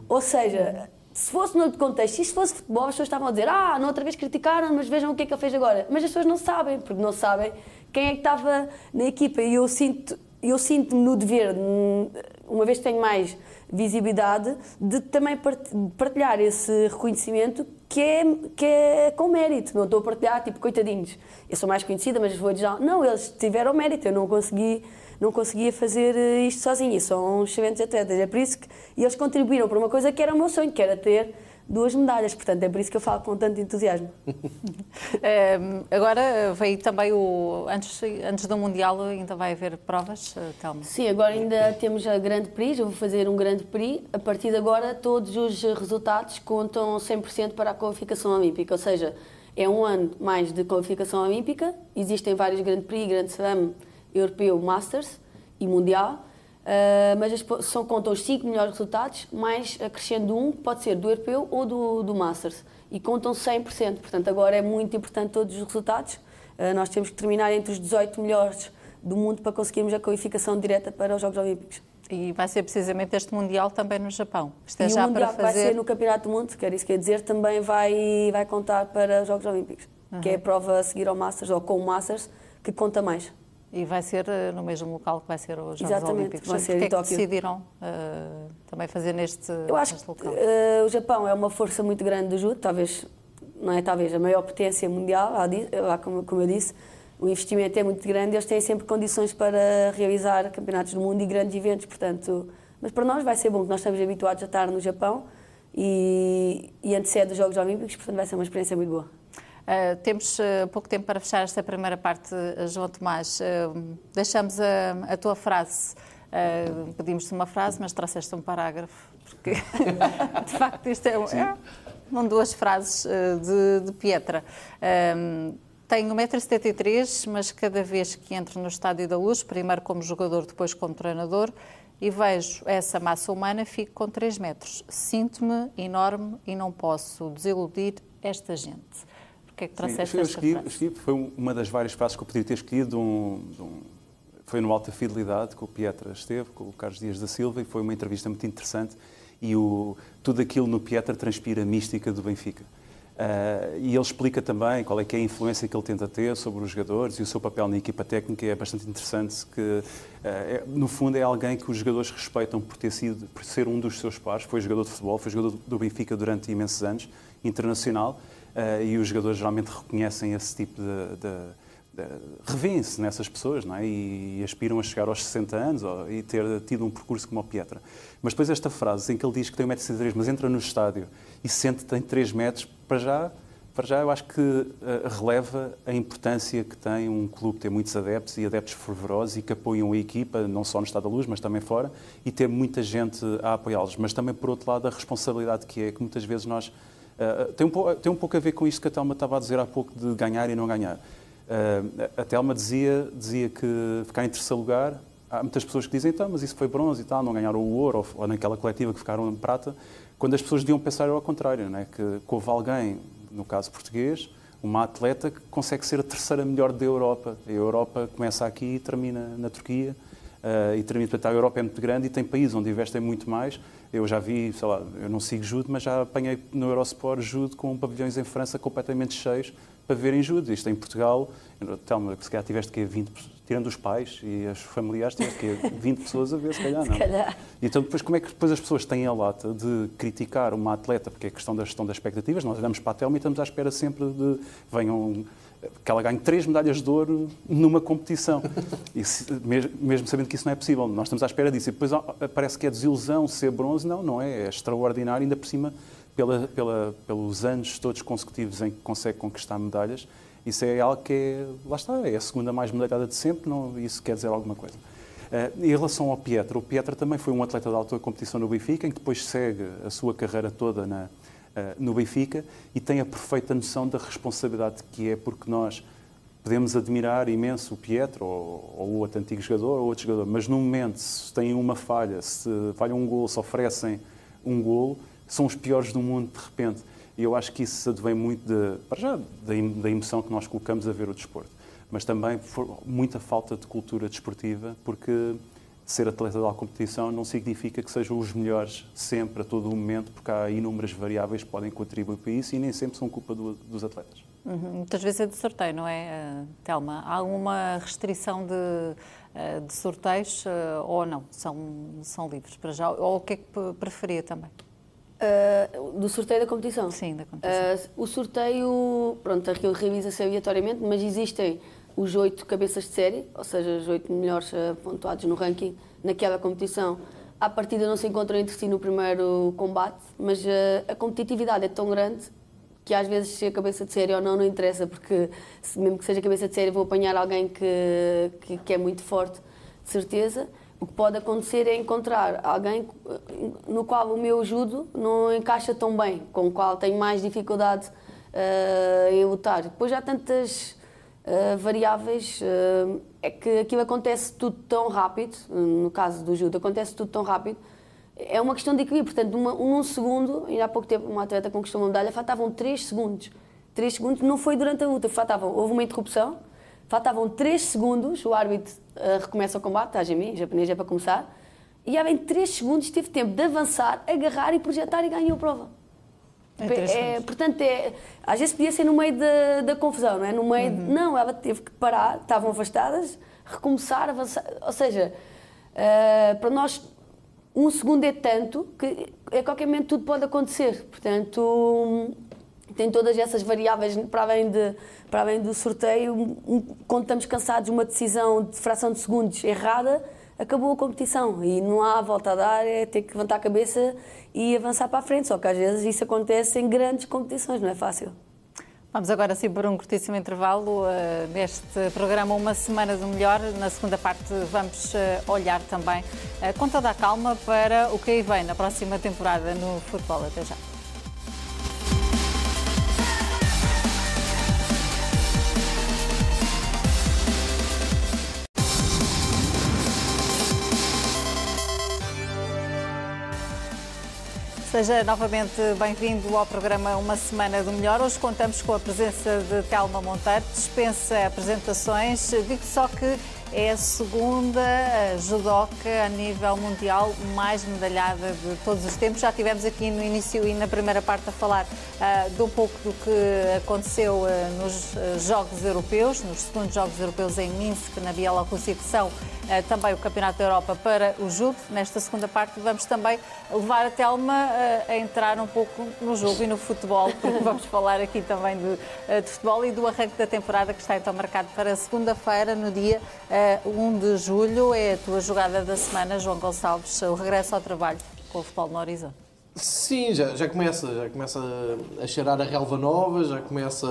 Ou seja, se fosse noutro contexto, se fosse futebol, as pessoas estavam a dizer ah, na outra vez criticaram, mas vejam o que é que ele fez agora. Mas as pessoas não sabem, porque não sabem quem é que estava na equipa. E eu sinto eu sinto-me no dever, uma vez que tenho mais visibilidade, de também partilhar esse reconhecimento que é, que é com mérito. Não estou a partilhar, tipo, coitadinhos, eu sou mais conhecida, mas vou dizer, não, eles tiveram mérito, eu não consegui não conseguia fazer isto sozinho, e são excelentes atletas. É por isso que eles contribuíram para uma coisa que era o meu sonho, que era ter duas medalhas. Portanto, é por isso que eu falo com tanto entusiasmo. agora veio também o. Antes, antes do Mundial, ainda vai haver provas, eh, Telma? Sim, agora ainda temos a Grande Prix. Eu vou fazer um Grande Prix. A partir de agora, todos os resultados contam 100% para a qualificação olímpica. Ou seja, é um ano mais de qualificação olímpica. Existem vários Grande Prix, Grande Slam, Europeu, Masters e Mundial. Uh, mas as, são contam os 5 melhores resultados, mais acrescendo um, que pode ser do europeu ou do, do Masters. E contam 100%. Portanto, agora é muito importante todos os resultados. Uh, nós temos que terminar entre os 18 melhores do mundo para conseguirmos a qualificação direta para os Jogos Olímpicos. E vai ser precisamente este Mundial também no Japão. É e já o Mundial para fazer... vai ser no Campeonato do Mundo, quer isso quer dizer, também vai, vai contar para os Jogos Olímpicos, uhum. que é a prova a seguir ao Masters, ou com o Masters, que conta mais. E vai ser eh, no mesmo local que vai ser os Jogos Exatamente, Olímpicos. vai ser em é que decidiram uh, também fazer neste, Eu acho local? que uh, o Japão é uma força muito grande do judo, talvez, não é talvez, a maior potência mundial, lá como, como eu disse, o investimento é muito grande, eles têm sempre condições para realizar campeonatos do mundo e grandes eventos, portanto, mas para nós vai ser bom, que nós estamos habituados a estar no Japão e, e antecede os Jogos Olímpicos, portanto vai ser uma experiência muito boa. Uh, temos uh, pouco tempo para fechar esta primeira parte, uh, João Tomás. deixamos a, a, tua frase. Pedimos-te uma frase, mas trouxeste um parágrafo, porque de facto isto é, é um duas frases de, de Pietra. tenho 1,73m, mas cada vez que entro no Estádio da Luz, primeiro como jogador, depois como treinador, e vejo essa massa humana, fico com 3 metros. Sinto-me enorme e não posso desiludir esta gente. Porquê é que trouxeste esta escolhi, escolhi, Foi uma das várias frases que eu poderia ter escolhido. Um, um, foi no Alta Fidelidade que o Pietra esteve, com o Carlos Dias da Silva, e foi uma entrevista muito interessante. E o, tudo aquilo no Pietra transpira a mística do Benfica. Uh, e ele explica também qual é que é a influência que ele tenta ter sobre os jogadores e o seu papel na equipa técnica é bastante interessante, que uh, é, no fundo é alguém que os jogadores respeitam por ter sido, por ser um dos seus pares, foi jogador de futebol, foi jogador do Benfica durante imensos anos, internacional, e os jogadores geralmente reconhecem esse tipo de. de, revêem-se nessas pessoas não é? e, e, aspiram a chegar aos 60 anos ou, e ter tido um percurso como o Pietra. Mas depois esta frase em que ele diz que tem 1,63m, mas entra no estádio e sente que tem 3 metros, para já, para já eu acho que uh, releva a importância que tem um clube ter muitos adeptos e adeptos fervorosos e que apoiam a equipa, não só no Estado da Luz, mas também fora, e ter muita gente a apoiá-los. Mas também, por outro lado, a responsabilidade que é, que muitas vezes nós Uh, tem, um tem um pouco a ver com isto que a Telma estava a dizer há pouco de ganhar e não ganhar. Uh, a Telma dizia, dizia que ficar em terceiro lugar, há muitas pessoas que dizem, então, mas isso foi bronze e tal, não ganharam o ouro, ou, ou naquela coletiva que ficaram em prata, quando as pessoas deviam pensar ao contrário, né? que, que houve alguém, no caso português, uma atleta que consegue ser a terceira melhor da Europa. A Europa começa aqui e termina na Turquia. Uh, e termina, portanto, a Europa é muito grande e tem países onde investem muito mais. Eu já vi, sei lá, eu não sigo judo, mas já apanhei no Eurosport judo com pavilhões em França completamente cheios para verem judo. Isto em Portugal, Telma, se calhar tiveste que 20, tirando os pais e os familiares, tiveste que 20 pessoas a ver, se calhar não. Se calhar. Então depois como é que depois as pessoas têm a lata de criticar uma atleta, porque é questão da gestão das expectativas, nós olhamos para a Telma e estamos à espera sempre de venham que ela ganhe três medalhas de ouro numa competição. Se, mesmo sabendo que isso não é possível. Nós estamos à espera disso. E depois parece que é desilusão ser bronze. Não, não é. É extraordinário, ainda por cima, pela, pela, pelos anos todos consecutivos em que consegue conquistar medalhas. Isso é algo que é, lá está, é a segunda mais medalhada de sempre. Não, isso quer dizer alguma coisa. Uh, em relação ao Pietra, o Pietra também foi um atleta de alta competição no Benfica, em que depois segue a sua carreira toda na, no Benfica e tem a perfeita noção da responsabilidade que é, porque nós podemos admirar imenso o Pietro ou, ou outro antigo jogador ou outro jogador, mas no momento, se têm uma falha, se falham um gol, se oferecem um gol, são os piores do mundo de repente. E eu acho que isso advém muito, de, para já, da emoção que nós colocamos a ver o desporto. Mas também muita falta de cultura desportiva, porque ser atleta da competição não significa que sejam os melhores sempre, a todo o momento, porque há inúmeras variáveis que podem contribuir para isso e nem sempre são culpa do, dos atletas. Uhum. Muitas vezes é de sorteio, não é, uh, Telma? Há alguma restrição de, uh, de sorteios uh, ou não? São, são livres para já? Ou o que é que preferia também? do sorteio da competição? Sim, da competição. o sorteio, pronto, aquilo revisa-se aleatoriamente, mas existem os oito cabeças de série, ou seja, os oito melhores pontuados no ranking naquela competição. À partida não se encontram entre si no primeiro combate, mas a competitividade é tão grande que às vezes se a cabeça de série ou não, não interessa, porque mesmo que seja cabeça de série, vou apanhar alguém que, que, que, é muito forte, de certeza. O que pode acontecer é encontrar alguém no qual o meu judo não encaixa tão bem, com o qual tenho mais dificuldade uh, em lutar. Depois há tantas uh, variáveis, uh, é que aquilo acontece tudo tão rápido, no caso do judo, acontece tudo tão rápido, é uma questão de equilíbrio. Portanto, uma, um segundo, ainda há pouco tempo uma atleta conquistou uma medalha, faltavam 3 segundos. 3 segundos não foi durante a luta, faltavam, houve uma interrupção, faltavam 3 segundos, o árbitro uh, recomeça o combate, a em japonês é para começar, e há bem 3 segundos teve tempo de avançar, agarrar e projetar e ganhou a prova. É, é, portanto, é, às vezes podia ser no meio da, da confusão, não é? No meio uhum. de, não, ela teve que parar, estavam afastadas, recomeçar, avançar. Ou seja, uh, para nós um segundo é tanto que a qualquer momento tudo pode acontecer. Portanto, tem todas essas variáveis para além, de, para além do sorteio. Quando estamos cansados, uma decisão de fração de segundos errada, acabou a competição e não há volta a dar, é ter que levantar a cabeça e avançar para a frente. Só que às vezes isso acontece em grandes competições, não é fácil. Vamos agora sim por um curtíssimo intervalo uh, neste programa Uma Semana do Melhor. Na segunda parte vamos uh, olhar também uh, com toda a calma para o que aí vem na próxima temporada no futebol. Até já. Seja novamente bem-vindo ao programa Uma Semana do Melhor. Hoje contamos com a presença de Telma Monteiro. Dispensa apresentações. Digo só que é a segunda judoca a nível mundial mais medalhada de todos os tempos. Já tivemos aqui no início e na primeira parte a falar uh, de um pouco do que aconteceu uh, nos Jogos Europeus, nos segundos Jogos Europeus em Minsk, na Bielorrússia, que são também o Campeonato da Europa para o judo. Nesta segunda parte vamos também levar a Telma a entrar um pouco no jogo e no futebol, porque vamos falar aqui também de, de futebol e do arranque da temporada que está então marcado para segunda-feira, no dia 1 de julho é a tua jogada da semana, João Gonçalves, o regresso ao trabalho com o futebol no horizonte. Sim, já, já, começa, já começa a cheirar a relva nova, já começa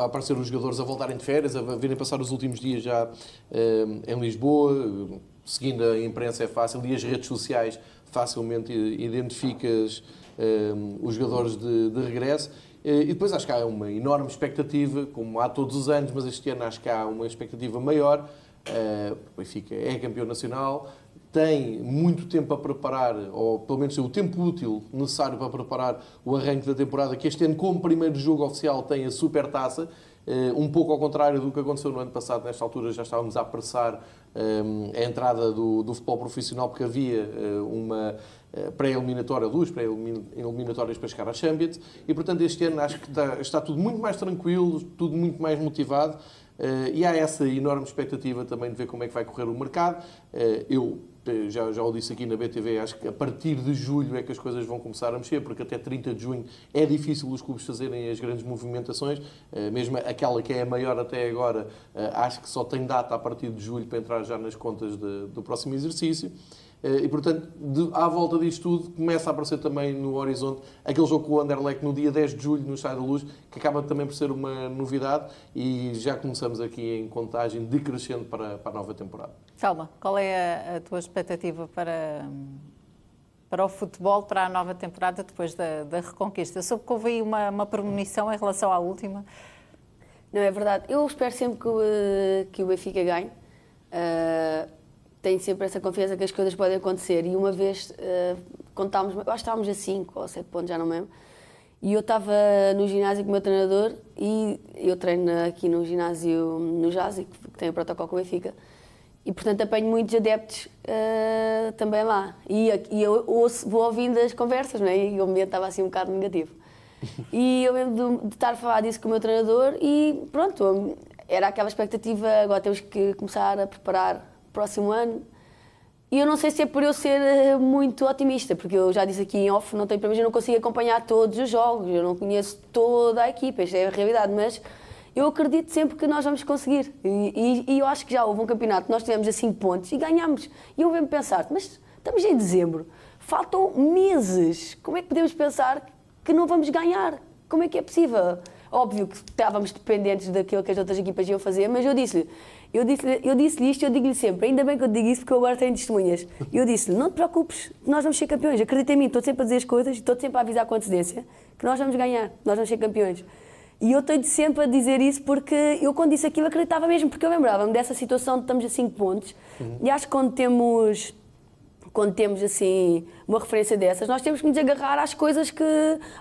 a aparecer os jogadores a voltarem de férias, a virem passar os últimos dias já eh, em Lisboa, seguindo a imprensa é fácil e as redes sociais facilmente identificas eh, os jogadores de, de regresso. Eh, e depois acho que há uma enorme expectativa, como há todos os anos, mas este ano acho que há uma expectativa maior Uh, o Benfica é campeão nacional, tem muito tempo a preparar, ou pelo menos tem o tempo útil necessário para preparar o arranque da temporada, que este ano, como primeiro jogo oficial, tem a super taça. Uh, um pouco ao contrário do que aconteceu no ano passado, nesta altura já estávamos a apressar eh, a entrada do, do, futebol profissional, porque havia uh, uma pré-eliminatória, duas pré-eliminatórias para chegar à Champions, e portanto este ano acho que está, está tudo muito mais tranquilo, tudo muito mais motivado. Uh, e há essa enorme expectativa também de ver como é que vai correr o mercado. Uh, eu eh, já, já o disse aqui na BTV, acho que a partir de julho é que as coisas vão começar a mexer, porque até 30 de junho é difícil os clubes fazerem as grandes movimentações, uh, mesmo aquela que é a maior até agora, acho que só tem data a partir de julho para entrar já nas contas de, do próximo exercício. Eh, e, portanto, de, à volta disto tudo, começa a aparecer também no horizonte aquele jogo com o Anderlecht no dia 10 de julho, no Estádio da Luz, que acaba também por ser uma novidade e já começamos aqui em contagem decrescente para, para a nova temporada. Calma, qual é a, a tua expectativa para, para o futebol, para a nova temporada depois da, da reconquista? Soube que houve aí uma, uma premonição em relação à última. Não, é verdade. Eu espero sempre que o, que o Benfica ganhe. Uh, tenho sempre essa confiança que as coisas podem acontecer. E uma vez, uh, quando estávamos, acho que estávamos a 5 ou 7 pontos, já não me lembro, e eu estava no ginásio com o meu treinador e eu treino aqui no ginásio no Jazz, que tem o protocolo com o Benfica. E portanto apanho muitos adeptos uh, também lá. E, e eu ouço, vou ouvindo as conversas, não é? E o ambiente estava assim um bocado negativo. E eu lembro de, de estar a falar disso com o meu treinador e pronto, era aquela expectativa, agora temos que começar a preparar o próximo ano. E eu não sei se é por eu ser eh, muito otimista, porque eu já disse aqui em off, não tenho problemas, eu não consigo acompanhar todos os jogos, eu não conheço toda a equipa, isto é a realidade, mas eu acredito sempre que nós vamos conseguir. E, e, e eu acho que já houve um campeonato, nós tivemos a 5 pontos e ganhamos. E eu venho pensar, mas estamos em dezembro, faltam meses, como é que podemos pensar que não vamos ganhar? Como é que é possível? Óbvio que estávamos dependentes daquilo que as outras equipas iam fazer, mas eu disse-lhe, eu disse-lhe eu disse isto, eu digo-lhe sempre, ainda bem que eu digo isso porque eu agora tenho testemunhas. Eu disse-lhe, não te preocupes, nós vamos ser campeões, acredita em mim, estou sempre a dizer as coisas, estou sempre a avisar com antecedência que nós vamos ganhar, nós vamos ser campeões. E eu tenho sempre a dizer isso porque eu, quando disse aquilo, acreditava mesmo, porque eu lembrava-me dessa situação de estamos a 5 pontos. Uhum. E acho que quando temos, quando temos assim uma referência dessas, nós temos que nos agarrar às coisas, que,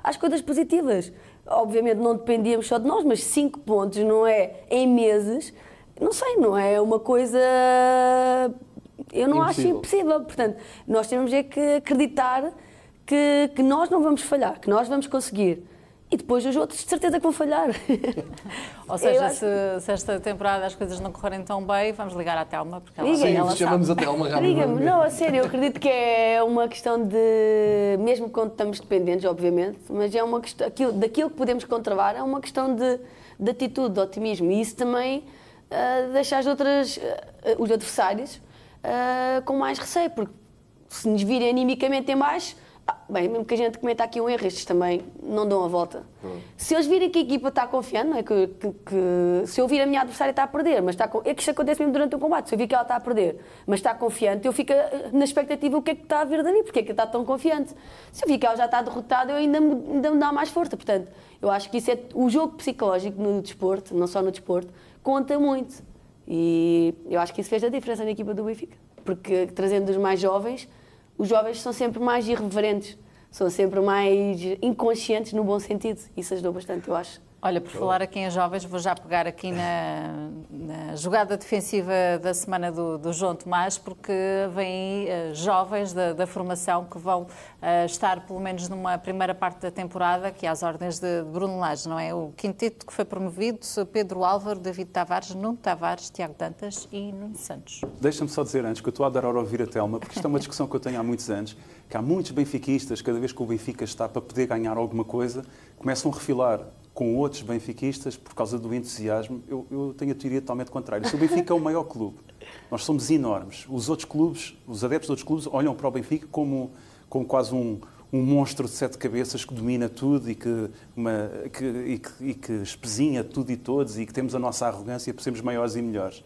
às coisas positivas. Obviamente não dependíamos só de nós, mas 5 pontos não é em meses, não sei, não é uma coisa. Eu não impossível. acho impossível. Portanto, nós temos é que acreditar que, que nós não vamos falhar, que nós vamos conseguir. E depois os outros, de certeza que vão falhar. Ou seja, se, se, esta temporada as coisas não correrem tão bem, vamos ligar à Telma, porque ela, Sim, ela chamamos a Telma Liga-me, não, a sério, eu acredito que é uma questão de. Mesmo quando estamos dependentes, obviamente, mas é uma questão. Aquilo, daquilo que podemos controlar é uma questão de, de atitude, de otimismo. E isso também uh, deixa as outras, uh, os adversários uh, com mais receio, porque se nos virem animicamente em baixo ah, bem, mesmo que a gente cometa aqui um erro, estes também não dão a volta. Hum. Se eles virem que a equipa está confiante, não é? Que, que, que, se eu vir a minha adversária está a perder, mas está, é que isto acontece mesmo durante o combate, se eu vir que ela está a perder, mas está confiante, eu fico eh, na expectativa o que é que está a vir mim, porque é que está tão confiante. Se eu vir que ela já está derrotada, eu ainda me, ainda me dá mais força. Portanto, eu acho que isso é o jogo psicológico no desporto, não só no desporto, conta muito. E eu acho que isso fez a diferença na equipa do Benfica, porque trazendo os mais jovens os jovens são sempre mais irreverentes, são sempre mais inconscientes no bom sentido. Isso ajudou bastante, eu acho. Olha, por falar aqui em jovens, vou já pegar aqui na, na jogada defensiva da semana do, do, João Tomás, porque vêm uh, jovens da, da, formação que vão uh, estar, pelo menos numa primeira parte da temporada, que é às ordens de Bruno Lage, não é? O quinteto que foi promovido, Pedro Álvaro, David Tavares, Nuno Tavares, Tiago Dantas e Nuno Santos. Deixa-me só dizer antes que eu estou a adorar ouvir a Telma, porque isto é uma discussão que eu tenho há muitos anos, que há muitos benfiquistas, cada vez que o Benfica está para poder ganhar alguma coisa, começam a refilar com outros benfiquistas por causa do entusiasmo. Eu, eu tenho a teoria totalmente contrária. Se o Benfica é o maior clube, nós somos enormes. Os outros clubes, os adeptos dos outros clubes, olham para o Benfica como, como quase um, um monstro de sete cabeças que domina tudo e que, uma, que, e que, e que espezinha tudo e todos e que temos a nossa arrogância por sermos maiores e melhores.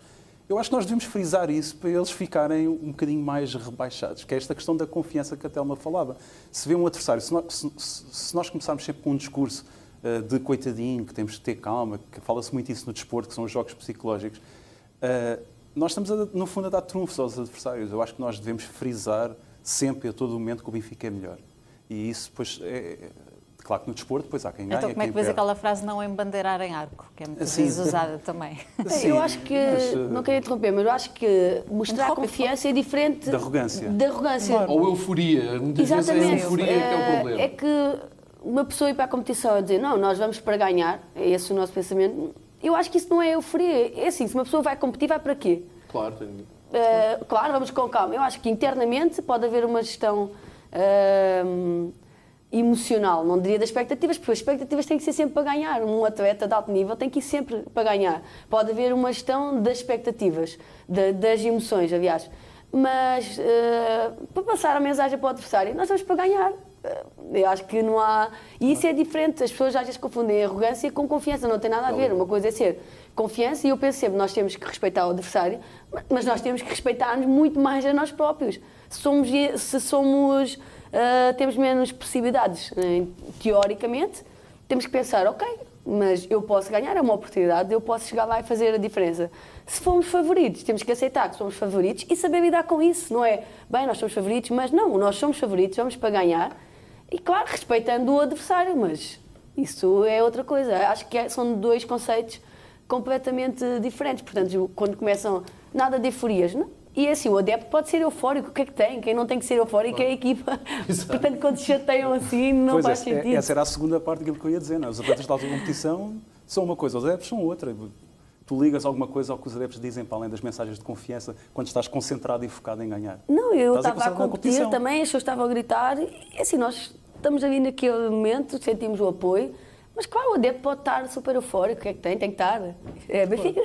Eu acho que nós devemos frisar isso para eles ficarem um bocadinho mais rebaixados, que é esta questão da confiança que a Telma falava. Se vê um adversário, se nós, se, se nós começarmos sempre com um discurso eh, de coitadinho, que temos que ter calma, que fala-se muito isso no desporto, que são os jogos psicológicos. Uh, nós estamos, a, no fundo, a dar trunfos aos adversários. Eu acho que nós devemos frisar sempre, a todo momento, que o Benfica é melhor. E isso, pois, é, é Claro que no desporto, depois há quem ganha. Então, como é que vês aquela frase não embandeirar em arco, que é muito Sim. vezes usada também? Sim, eu acho que, mas, não queria interromper, mas eu acho que mostrar confiança é diferente da arrogância. Da arrogância. Claro. Ou euforia. Muitas Exatamente. vezes é a euforia é, que é o problema. É que uma pessoa ir para a competição a dizer não, nós vamos para ganhar, é esse o nosso pensamento, eu acho que isso não é euforia. É assim, se uma pessoa vai competir, vai para quê? Claro, tem... uh, claro, vamos com calma. Eu acho que internamente pode haver uma gestão uh, emocional, não diria das expectativas, porque as expectativas têm que ser sempre para ganhar. Um atleta de alto nível tem que ir sempre para ganhar. Pode haver uma gestão das expectativas, de, das emoções, aliás. Mas uh, para passar a mensagem para o adversário, nós vamos para ganhar. Eu acho que não há. E isso é diferente. As pessoas às vezes confundem arrogância com confiança. Não tem nada a ver. Uma coisa é ser confiança e eu penso sempre nós temos que respeitar o adversário, mas nós temos que respeitar-nos muito mais a nós próprios. Se somos, se somos uh, temos menos possibilidades, uh, teoricamente, temos que pensar, ok, mas eu posso ganhar, é uma oportunidade, eu posso chegar lá e fazer a diferença. Se formos favoritos, temos que aceitar que somos favoritos e saber lidar com isso, não é? Bem, nós somos favoritos, mas não, nós somos favoritos, vamos para ganhar e, claro, respeitando o adversário, mas isso é outra coisa. Acho que é, são dois conceitos completamente diferentes. Portanto, quando começam nada de euforias. Não? E é assim, o adepto pode ser eufórico, o que é que tem? Quem não tem que ser eufórico é a equipa. Portanto, quando se chateiam assim, não pois faz é, sentido. Essa era a segunda parte daquilo que eu ia dizer. Não? é? Os atletas de alta competição são uma coisa, os adeptos são outra. Tu ligas alguma coisa ao que os adeptos dizem, para além das mensagens de confiança, quando estás concentrado e focado em ganhar. Não, eu Estás estava a competir também, as pessoas estavam a gritar. E assim, nós estamos a vir naquele momento, sentimos o apoio. Mas claro, o adepto pode estar super eufórico. O que é que tem? Tem que estar. É Benfica.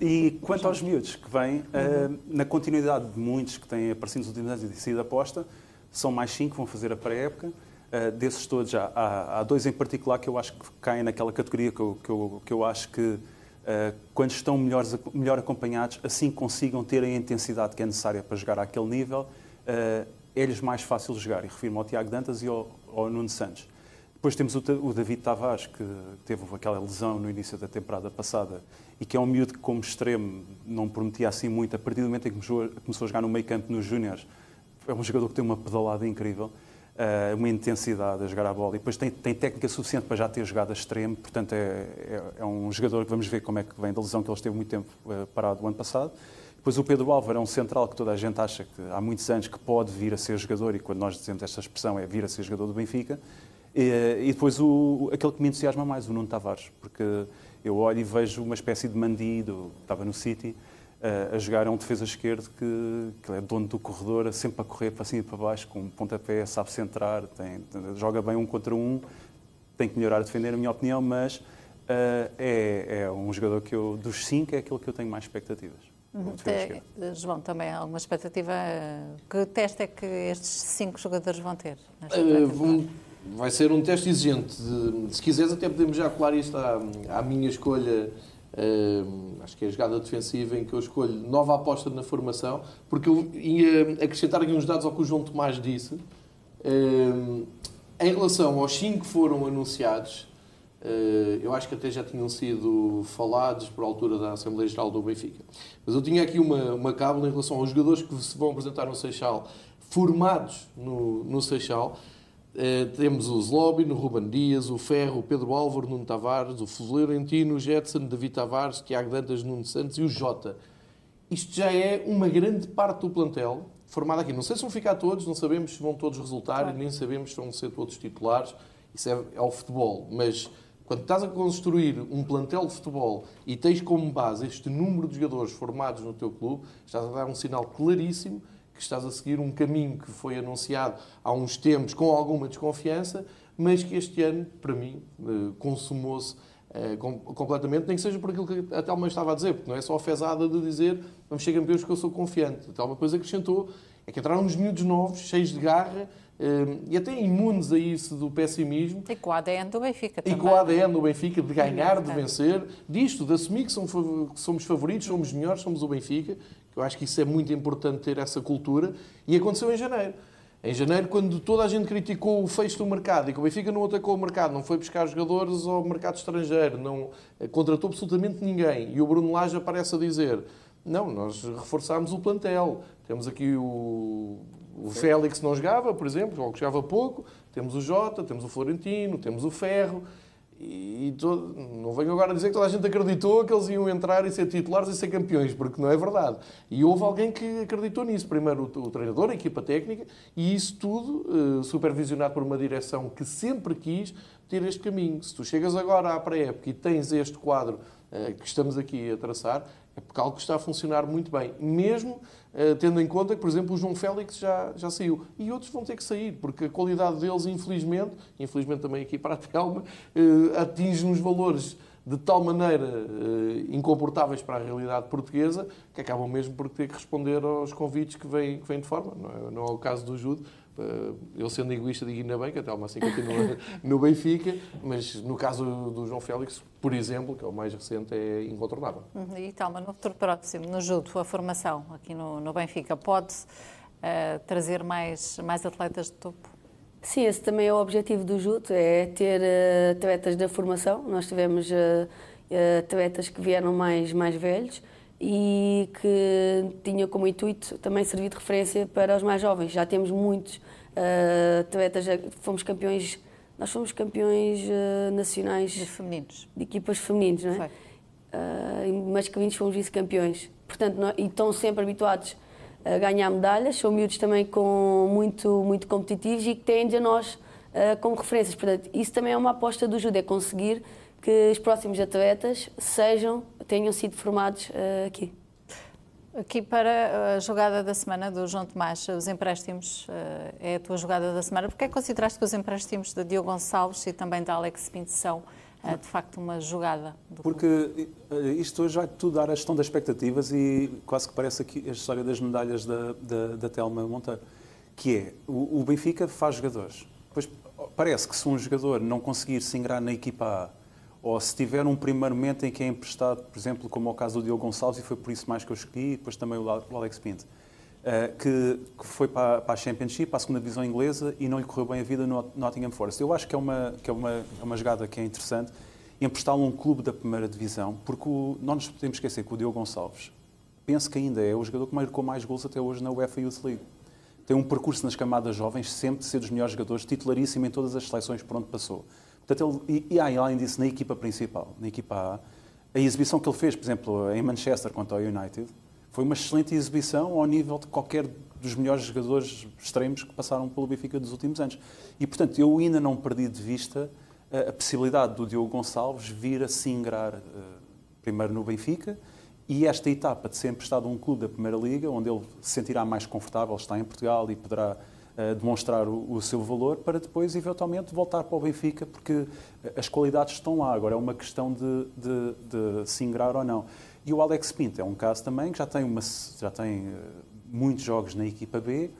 E quanto aos miúdos que vêm, eh, na continuidade de muitos que têm aparecido nos últimos anos e sido aposta, são mais cinco que vão fazer a pré-época. Eh, desses todos, já há, há dois em particular que eu acho que caem naquela categoria que eu, que eu, que eu acho que, eh, quando estão melhores, melhor acompanhados, assim consigam ter a intensidade que é necessária para jogar àquele nível, eh, é-lhes mais fácil jogar. E refiro-me ao Tiago Dantas e ao, ao Nuno Santos. Depois temos o, o David Tavares, que teve aquela lesão no início da temporada passada e que é um miúdo que, como extremo, não prometia assim muito. A partir do momento em que começou, começou a jogar no meio campo nos Júniores, é um jogador que tem uma pedalada incrível, eh, uma intensidade a jogar a bola e depois tem, tem técnica suficiente para já ter jogado a extremo. Portanto, é, é, é um jogador que vamos ver como é que vem da lesão que ele esteve muito tempo eh, parado o ano passado. Depois o Pedro Álvaro é um central que toda a gente acha que há muitos anos que pode vir a ser jogador e quando nós dizemos esta expressão é vir a ser jogador do Benfica. E, e depois o, aquele que me entusiasma mais, o Nuno Tavares, porque eu olho e vejo uma espécie de mandido, que estava no City, eh, a jogar é um defesa esquerdo que, que é dono do corredor, sempre a correr para cima e para baixo, com um pontapé, sabe centrar, tem, joga bem um contra um, tem que melhorar a defender, na minha opinião, mas eh, é, é um jogador que eu, dos cinco, é aquele que eu tenho mais expectativas. Tem- João, também há alguma expectativa? Que teste é que estes cinco jogadores vão ter? Uh, vai ser um teste exigente. Se quiseres, até podemos já colar isto à, à minha escolha. Acho que é a jogada defensiva em que eu escolho nova aposta na formação, porque eu ia acrescentar aqui uns dados ao que o João Tomás disse. Em relação aos cinco que foram anunciados, uh, eu acho que até já tinham sido falados por altura da Assembleia Geral do Benfica. Mas eu tinha aqui uma, uma cábula em relação aos jogadores que se vão apresentar no Seixal, formados no, no Seixal. Eh, temos o Zlobin, o Ruben Dias, o Ferro, o Pedro Álvaro, Nuno Tavares, o Florentino, o Jetson, David Tavares, Tiago Dantas, Nuno Santos e o Jota. Isto já é uma grande parte do plantel formado aqui. Não sei se vão ficar todos, não sabemos se vão todos resultar, nem sabemos se vão ser todos titulares. Isso é, é o futebol. Mas quando estás a construir um plantel de futebol e tens como base este número de jogadores formados no teu clube, estás a dar um sinal claríssimo que estás a seguir um caminho que foi anunciado há uns tempos com alguma desconfiança, mas que este ano, para mim, eh, consumou-se eh, com- completamente, nem que seja por aquilo que a Telma estava a dizer, porque não é só a fezada de dizer vamos ser campeões porque eu sou confiante. A Telma depois acrescentou é que entraram uns miúdos novos, cheios de garra e até imunes a isso do pessimismo E com o ADN do Benfica e também. com o ADN do Benfica de ganhar, de vencer, disto, de assumir que somos favoritos, somos melhores, somos o Benfica, que eu acho que isso é muito importante ter essa cultura, e aconteceu em janeiro. Em janeiro, quando toda a gente criticou o fecho do mercado e que o Benfica não atacou o mercado, não foi buscar jogadores ao mercado estrangeiro, não eh, contratou absolutamente ninguém, e o Bruno Lage aparece a dizer não, nós reforçámos o plantel. Temos aqui o, o Félix não jogava, por exemplo, ou jogava pouco. Temos o Jota, temos o Florentino, temos o Ferro. E, e todo- não venho agora dizer que toda a gente acreditou que eles iam entrar e ser titulares e ser campeões, porque não é verdade. E houve alguém que acreditou nisso. Primeiro o, o treinador, a equipa técnica, e isso tudo eh, supervisionado por uma direção que sempre quis ter este caminho. Se tu chegas agora à pré-época e tens este quadro eh, que estamos aqui a traçar, é porque algo está a funcionar muito bem. Mesmo tendo em conta que, por exemplo, o João Félix já, já saiu. E outros vão ter que sair, porque a qualidade deles, infelizmente, infelizmente também aqui para a Telma, eh, atinge uns valores de tal maneira eh, incomportáveis para a realidade portuguesa que acabam mesmo por ter que responder aos convites que vêm, que vêm de forma. Não é, não é o caso do Judo. Eh, Eu sendo egoísta digo ainda bem que a Telma assim continua no Benfica, mas no caso do João Félix, por exemplo, que é o mais recente, é incontornável. Uhum. E Telma, no futuro próximo, no judo, a formação aqui no, no Benfica, pode eh, trazer mais, mais atletas de topo? Sim, esse também é o objetivo do JUT, é ter eh, atletas da formação. Nós tivemos eh, eh, atletas que vieram mais, mais velhos e que tinham como intuito também servir de referência para os mais jovens. Já temos muitos atletas, já fomos campeões, nós fomos campeões eh, nacionais De femininos. de equipas femininas, não é? Foi. uh, mas que vindos fomos vice-campeões. Portanto, não, e estão sempre habituados a ganhar medalhas, são miúdos também com muito, muito competitivos e que têm a nós uh, como referências. Portanto, isso também é uma aposta do Judo, é conseguir que os próximos atletas sejam, tenham sido formados uh, aqui. Aqui para a jogada da semana do João Tomás, os empréstimos, é a tua jogada da semana. Porquê é que consideraste que os empréstimos de Diogo Gonçalves e também da Alex Pinto são de facto uma jogada? Porque isto hoje vai tudo dar a gestão das expectativas e quase que parece aqui a história das medalhas da, da, da Telma Monteiro, que é o, o Benfica faz jogadores. Depois parece que se um jogador não conseguir se ingrar na equipa A ou se tiver um primeiro momento em que é emprestado, por exemplo, como é o caso do Diogo Gonçalves, e foi por isso mais que eu escolhi, e depois também o Alex Pinto, eh, que, foi para, a Championship, para a segunda divisão inglesa, e não lhe correu bem a vida no Nottingham Forest. Eu acho que é uma, que é uma, é uma jogada que é interessante, emprestá-lo a um clube da primeira divisão, porque o, não nos podemos esquecer que o Diogo Gonçalves, penso que ainda é o jogador que marcou mais gols até hoje na UEFA Youth League. Tem um percurso nas camadas jovens, sempre de ser dos melhores jogadores, titularíssimo em todas as seleções por onde passou. Portanto, ele, e, e além disso, na equipa principal, na equipa A, a exibição que ele fez, por exemplo, em Manchester contra o United, foi uma excelente exibição ao nível de qualquer dos melhores jogadores extremos que passaram pelo Benfica dos últimos anos. E, portanto, eu ainda não perdi de vista a, a possibilidade do Diogo Gonçalves vir a se ingrar uh, primeiro no Benfica e esta etapa de ser emprestado a um clube da Primeira Liga, onde ele se sentirá mais confortável, está em Portugal e poderá demonstrar o, o, seu valor para depois, eventualmente, voltar para o Benfica, porque as qualidades estão lá. Agora é uma questão de, de, de se ingrar ou não. E o Alex Pinto é um caso também que já tem, uma, já tem uh, muitos jogos na equipa B.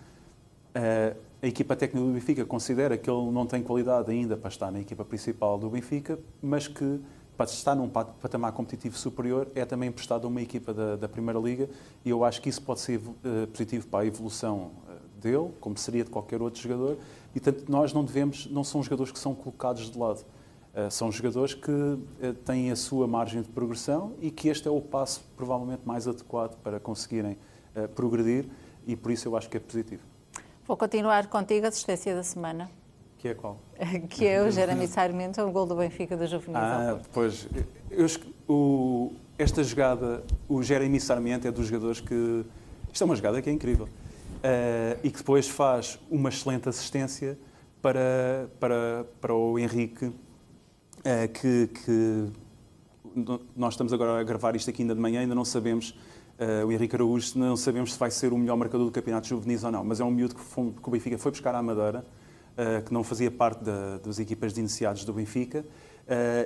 Uh, a equipa técnica do Benfica considera que ele não tem qualidade ainda para estar na equipa principal do Benfica, mas que para estar num patamar competitivo superior é também emprestado a uma equipa da, da Primeira Liga e eu acho que isso pode ser uh, positivo para a evolução dele, como seria de qualquer outro jogador, e tanto nós não devemos, não são jogadores que são colocados de lado. Uh, são jogadores que uh, têm a sua margem de progressão e que este é o passo provavelmente mais adequado para conseguirem uh, progredir e por isso eu acho que é positivo. Vou continuar contigo a assistência da semana. Que é qual? que é o Jeremy Sarmento, o gol do Benfica da Juvenil. Ah, pois. Eu, o, esta jogada, o Jeremy Sarmento é dos jogadores que. Isto é uma jogada que é incrível uh, e que depois faz uma excelente assistência para, para, para o Henrique, uh, que, que, nós estamos agora a gravar isto aqui ainda de manhã, ainda não sabemos, uh, o Henrique Araújo, não sabemos se vai ser o melhor marcador do Campeonato Juvenis ou não, mas é um miúdo que, foi, que o Benfica foi buscar à Madeira, que não fazia parte da, das equipas de iniciados do Benfica,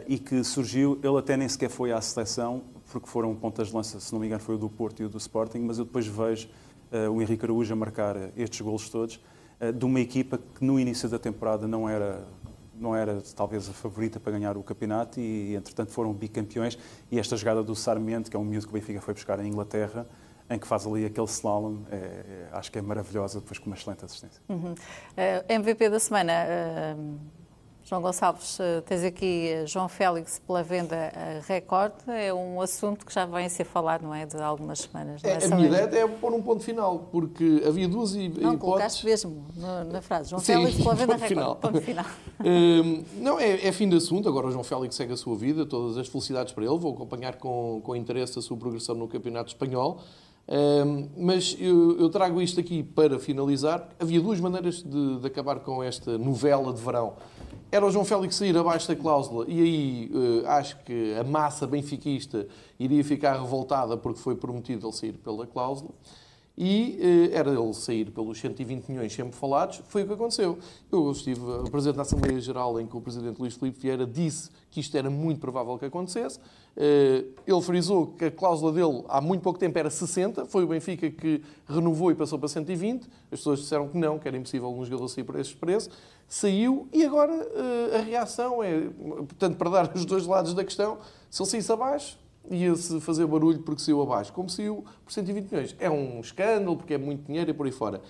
e que surgiu, ele até nem sequer foi à seleção, porque foram pontas de lança, se não me engano foi o do Porto e o do Sporting, mas eu depois vejo uh, o Henrique Araújo a marcar estes golos todos, uh, de uma equipa que no início da temporada não era não era talvez a favorita para ganhar o campeonato e, entretanto, foram bicampeões. E esta jogada do Sarmiento, que é um miúdo que o Benfica foi buscar em Inglaterra, em que faz ali aquele slalom, é, é, acho que é maravilhosa, depois com uma excelente assistência. Uhum. Uh, eh, MVP da semana, João Gonçalves, eh, tens aqui eh, João Félix pela venda Record. É um assunto que já vem a ser falado, não é? De algumas semanas. É, a minha ideia é pôr um ponto final, porque havia duas hipóteses... Não, colocaste mesmo na frase. João Sim, Félix pela venda Record. Final. Ponto final. um, não, é, é, fim de assunto. Agora o João Félix segue a sua vida. Todas as felicidades para ele. Vou acompanhar com, com interesse a sua progressão no Campeonato Espanhol. Mas eu, eu, trago isto aqui para finalizar. Havia duas maneiras de, de acabar com esta novela de verão era o João Félix sair abaixo da cláusula e aí uh, acho que a massa benfiquista iria ficar revoltada porque foi prometido ele sair pela cláusula e uh, era ele sair pelos 120 milhões sempre falados, foi o que aconteceu. Eu estive presente na Assembleia Geral em que o Presidente Luís Filipe Vieira disse que isto era muito provável que acontecesse. Uh, ele frisou que a cláusula dele há muito pouco tempo era 60, foi o Benfica que renovou e passou para 120. As pessoas disseram que não, que era impossível um jogador sair por esses preços saiu e agora uh, a reação é, portanto, para dar os dois lados da questão, se ele saísse abaixo, ia-se fazer barulho porque saiu abaixo. Como saiu por 120 milhões. É um escândalo porque é muito dinheiro e por aí fora.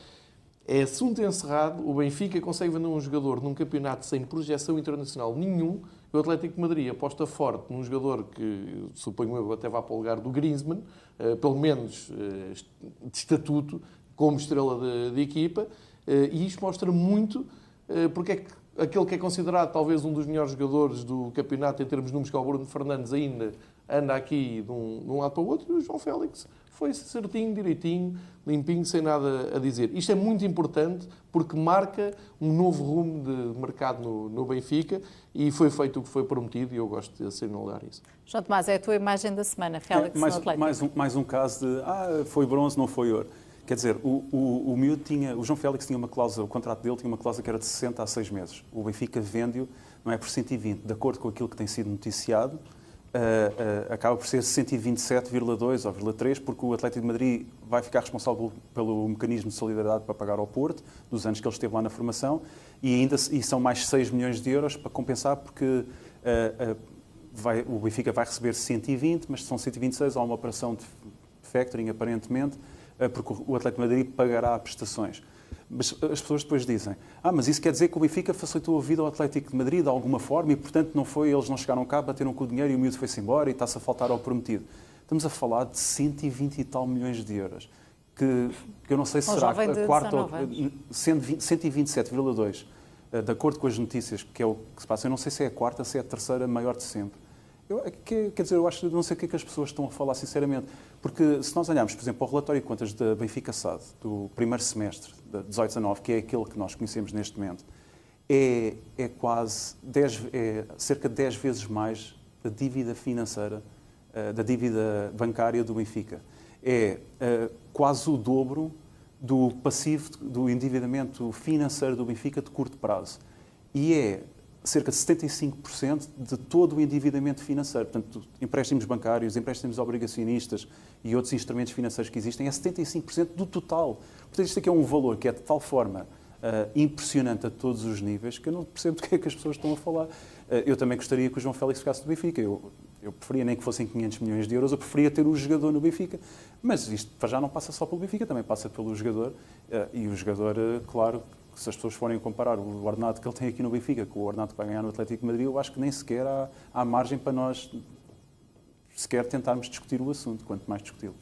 É assunto encerrado. O Benfica consegue vender um jogador num campeonato sem projeção internacional nenhum. O Atlético de Madrid aposta forte num jogador que, suponho eu, até vá para o lugar do Griezmann, uh, pelo menos uh, de estatuto, como estrela de, de equipa. Uh, e isto mostra muito eh, porque é que aquele que é considerado talvez um dos melhores jogadores do campeonato em termos de números, que é o Bruno Fernandes, ainda anda aqui de um, de um lado para o outro, e o João Félix foi certinho, direitinho, limpinho, sem nada a dizer. Isto é muito importante porque marca um novo rumo de mercado no, no Benfica e foi feito o que foi prometido e eu gosto de assinalar isso. João Tomás, é a tua imagem da semana, Félix, é, mais, no. Mais um, mais um caso de, ah, foi bronze, não foi ouro. Quer dizer, o, o, o miúdo tinha, o João Félix tinha uma cláusula, o contrato dele tinha uma cláusula que era de 60 a 6 meses. O Benfica vende-o, não é por 120, de acordo com aquilo que tem sido noticiado, Uh, uh, acaba por ser 127,2 ou 0,3, porque o Atlético de Madrid vai ficar responsável pelo mecanismo de solidariedade para pagar ao Porto, dos anos que ele esteve lá na formação, e ainda e são mais 6 milhões de euros para compensar, porque uh, vai, o Benfica vai receber 120, mas são 126, há uma operação de factoring, aparentemente, porque o Atlético de Madrid pagará prestações. Mas as pessoas depois dizem, ah, mas isso quer dizer que o Benfica facilitou a vida ao Atlético de Madrid de alguma forma e, portanto, não foi, eles não chegaram cá, bateram com o dinheiro e o miúdo foi-se embora e está-se a faltar ao prometido. Estamos a falar de 120 e tal milhões de euros. Que, que eu não sei se será a quarta ou 127,2 eh, de acordo com as notícias, que é o que se passa, eu não sei se é a quarta, se é a terceira maior de sempre. Eu, é que, quer dizer, eu acho não sei o que é que as pessoas estão a falar, sinceramente. Porque se nós olharmos, por exemplo, para o relatório de contas da Benfica SAD, do primeiro semestre, de 18 a 19, que é aquele que nós conhecemos neste momento, é, é quase 10, é cerca de 10 vezes mais da dívida financeira, eh, da dívida bancária do Benfica. É uh, quase o dobro do passivo, do endividamento financeiro do Benfica de curto prazo. E é cerca de 75% de todo o endividamento financeiro. Portanto, empréstimos bancários, empréstimos obrigacionistas e outros instrumentos financeiros que existem, é 75% do total. Portanto, isto aqui é um valor que é de tal forma uh, impressionante a todos os níveis que eu não percebo do que é que as pessoas estão a falar. Uh, eu também gostaria que o João Félix ficasse no Benfica. Eu, eu preferia nem que fossem 500 milhões de euros, eu preferia ter o jogador no Benfica. Mas isto já não passa só pelo Benfica, também passa pelo jogador. Uh, e o jogador, claro, se as pessoas forem comparar o ordenado que ele tem aqui no Benfica com o ordenado que vai ganhar no Atlético de Madrid, eu acho que nem sequer há, há margem para nós sequer tentarmos discutir o assunto, quanto mais discuti-lo.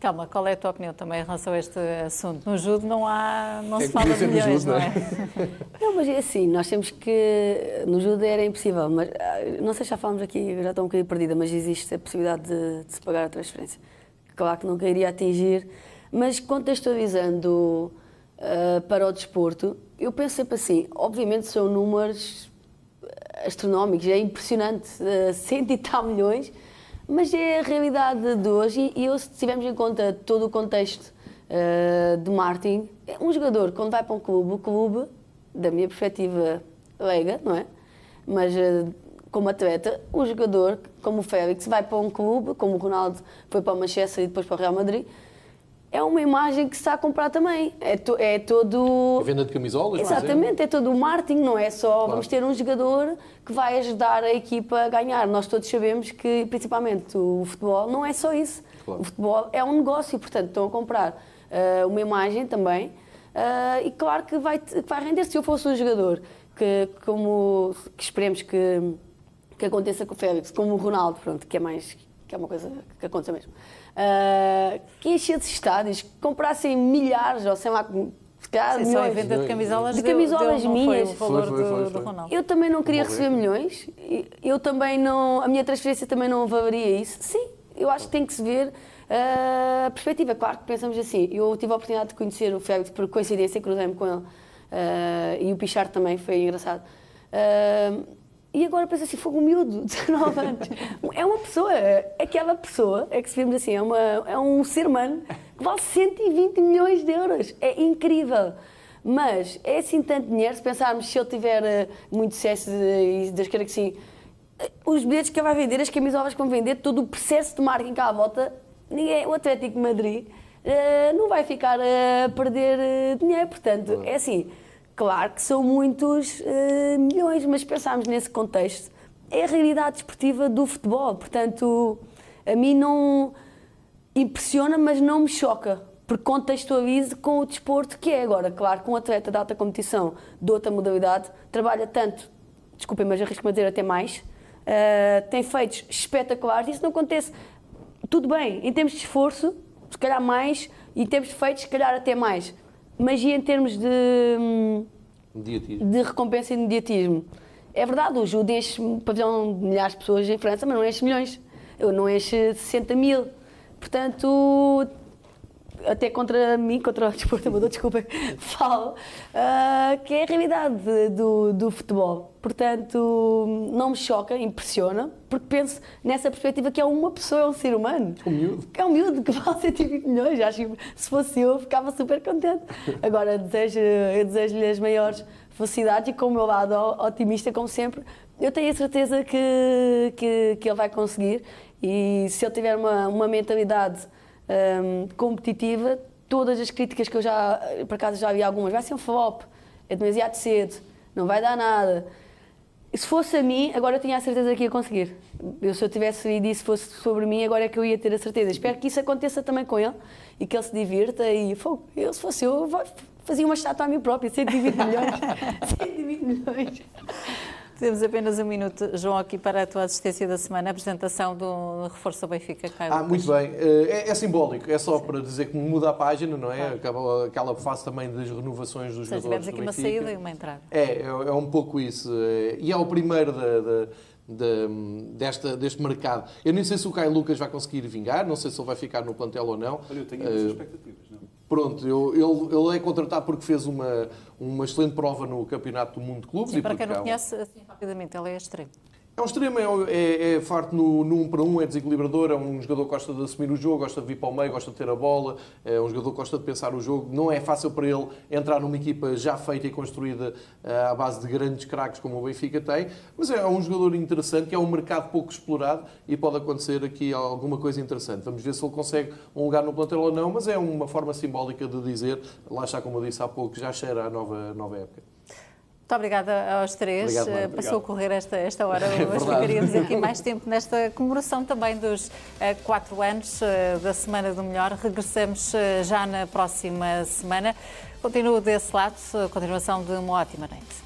Calma, qual é a tua opinião também em relação a este assunto? No judo não há, não é se fala de milhões, judo, não é? Não, mas é assim, nós temos que, no judo era impossível, mas ah, não sei se já falamos aqui, já estou um bocadinho perdida, mas existe a possibilidade de, de se pagar a transferência. Claro que nunca iria atingir, mas contextualizando uh, para o desporto, eu penso sempre assim, obviamente são números astronómicos, é impressionante, uh, cento e tal milhões, mas é a realidade de hoje e, eu, se tivermos em conta todo o contexto uh, de marketing, um jogador quando vai para um clube, o clube, da minha perspectiva leiga, não é? Mas uh, como atleta, o jogador, como o Félix, vai para um clube, como o Ronaldo foi para o Manchester e depois para o Real Madrid, é uma imagem que se está a comprar também. É, to, é todo. A venda de camisolas, Exatamente, é todo o marketing, não é só claro. vamos ter um jogador que vai ajudar a equipa a ganhar. Nós todos sabemos que, principalmente, o futebol não é só isso. Claro. O futebol é um negócio, portanto, estão a comprar uh, uma imagem também. Uh, e claro que vai, que vai render. Se eu fosse um jogador que, como que esperemos que, que aconteça com o Félix, como o Ronaldo, pronto, que é mais que é uma coisa que acontece mesmo uh, que enchesse estádios, que comprassem milhares, ou sei lá, calhar Sim, milhões. venda de camisolas, de camisolas deu, minhas. Foi o valor foi, foi, foi, do, do, Ronaldo. Eu também não queria receber milhões. Eu também não, a minha transferência também não valeria isso. Sim, eu acho que tem que se ver uh, a perspectiva. Claro que pensamos assim. Eu tive a oportunidade de conhecer o Félix por coincidência, cruzei-me com ele. Uh, e o Pichar também foi engraçado. Uh, e agora pensa assim, fogo miúdo, 19 anos. É uma pessoa, aquela pessoa, é que se vemos assim, é, uma, é um ser humano que vale 120 milhões de euros. É incrível. Mas é assim tanto dinheiro, se pensarmos se ele tiver eh, muito sucesso e das que sim, eh, os bilhetes que ele vai vender, as camisolas que vão vender, todo o processo de marketing cá à volta, ninguém, o Atlético de Madrid uh, não vai ficar a perder dinheiro. Portanto, é assim Claro que são muitos uh, milhões, mas pensarmos nesse contexto, é a realidade esportiva do futebol. Portanto, a mim não impressiona, mas não me choca, porque contextualize com o desporto que é agora. Claro que um atleta de alta competição, de outra modalidade, trabalha tanto, desculpem, mas arrisco-me a dizer até mais, uh, tem feitos espetaculares, isso não acontece. Tudo bem, em termos de esforço, se calhar mais, e em termos de feitos, se calhar até mais mas e em termos de, Mediatismo. de recompensa e de mediatismo. É verdade, o Jude enche um pavilhão de milhares de pessoas em França, mas não enche milhões. Eu não enche 60 mil. Portanto, até contra mim, contra o desporto desculpem, falo, ah, que é a realidade de- do, do futebol. Portanto, não me choca, impressiona, porque penso nessa perspectiva que é uma pessoa, é um ser humano. Um miúdo. Que é um miúdo que vale 120 milhões. Acho que se fosse eu, ficava super contente. Agora, desejo, eu desejo-lhe as maiores felicidades e com o meu lado otimista, como sempre, eu tenho a certeza que, que, que ele vai conseguir. E se ele tiver uma, uma mentalidade hum, competitiva, todas as críticas que eu já, por acaso já vi algumas, vai ser um flop, é demasiado cedo, não vai dar nada. Se fosse a mim, agora eu tinha a certeza que ia conseguir. Eu, se eu tivesse e isso fosse sobre mim, agora é que eu ia ter a certeza. Espero que isso aconteça também com ele e que ele se divirta. E eu, se fosse eu, fazia uma estátua a mim própria, 120 milhões. 120 milhões. Temos apenas um minuto, João, aqui para a tua assistência da semana, a apresentação do reforço ao Benfica. Caio Ah, Lucas. muito bem. Eh, É, é simbólico, é só para dizer que muda a página, não é? Acaba, aquela fase também das renovações dos seja, jogadores tivemos aqui do uma Benfica. saída e uma entrada. É, é, é um pouco isso. eh, E é o primeiro da- da- da- desta, deste mercado. Eu nem sei se o Caio Lucas vai conseguir vingar, não sei se ele vai ficar no plantel ou não. Olha, eu tenho muitas expectativas. Não? Pronto, ele, ele é contratado porque fez uma, uma excelente prova no Campeonato do Mundo de Clubes. Sim, e para quem não um- conhece, assim, rapidamente, ele é extremo. É um extremo, é, é, é farto no, no um para um, é desequilibrador, é um jogador que gosta de assumir o jogo, gosta de vir para o meio, gosta de ter a bola, é um jogador que gosta de pensar o jogo. Não é fácil para ele entrar numa equipa já feita e construída eh, à base de grandes craques como o Benfica tem, mas é um jogador interessante, que é um mercado pouco explorado e pode acontecer aqui alguma coisa interessante. Vamos ver se ele consegue um lugar no plantel ou não, mas é uma forma simbólica de dizer, lá está como eu disse há pouco, já cheira a nova, nova época. Muito obrigada aos três. Obrigado. Eh, Passou a correr esta, esta hora. Hoje verdade. ficaríamos aqui mais tempo nesta comemoração também dos eh, quatro anos eh, da Semana do Melhor. Regressamos já na próxima semana. Continuo desse lado. eh, Continuação de uma ótima noite.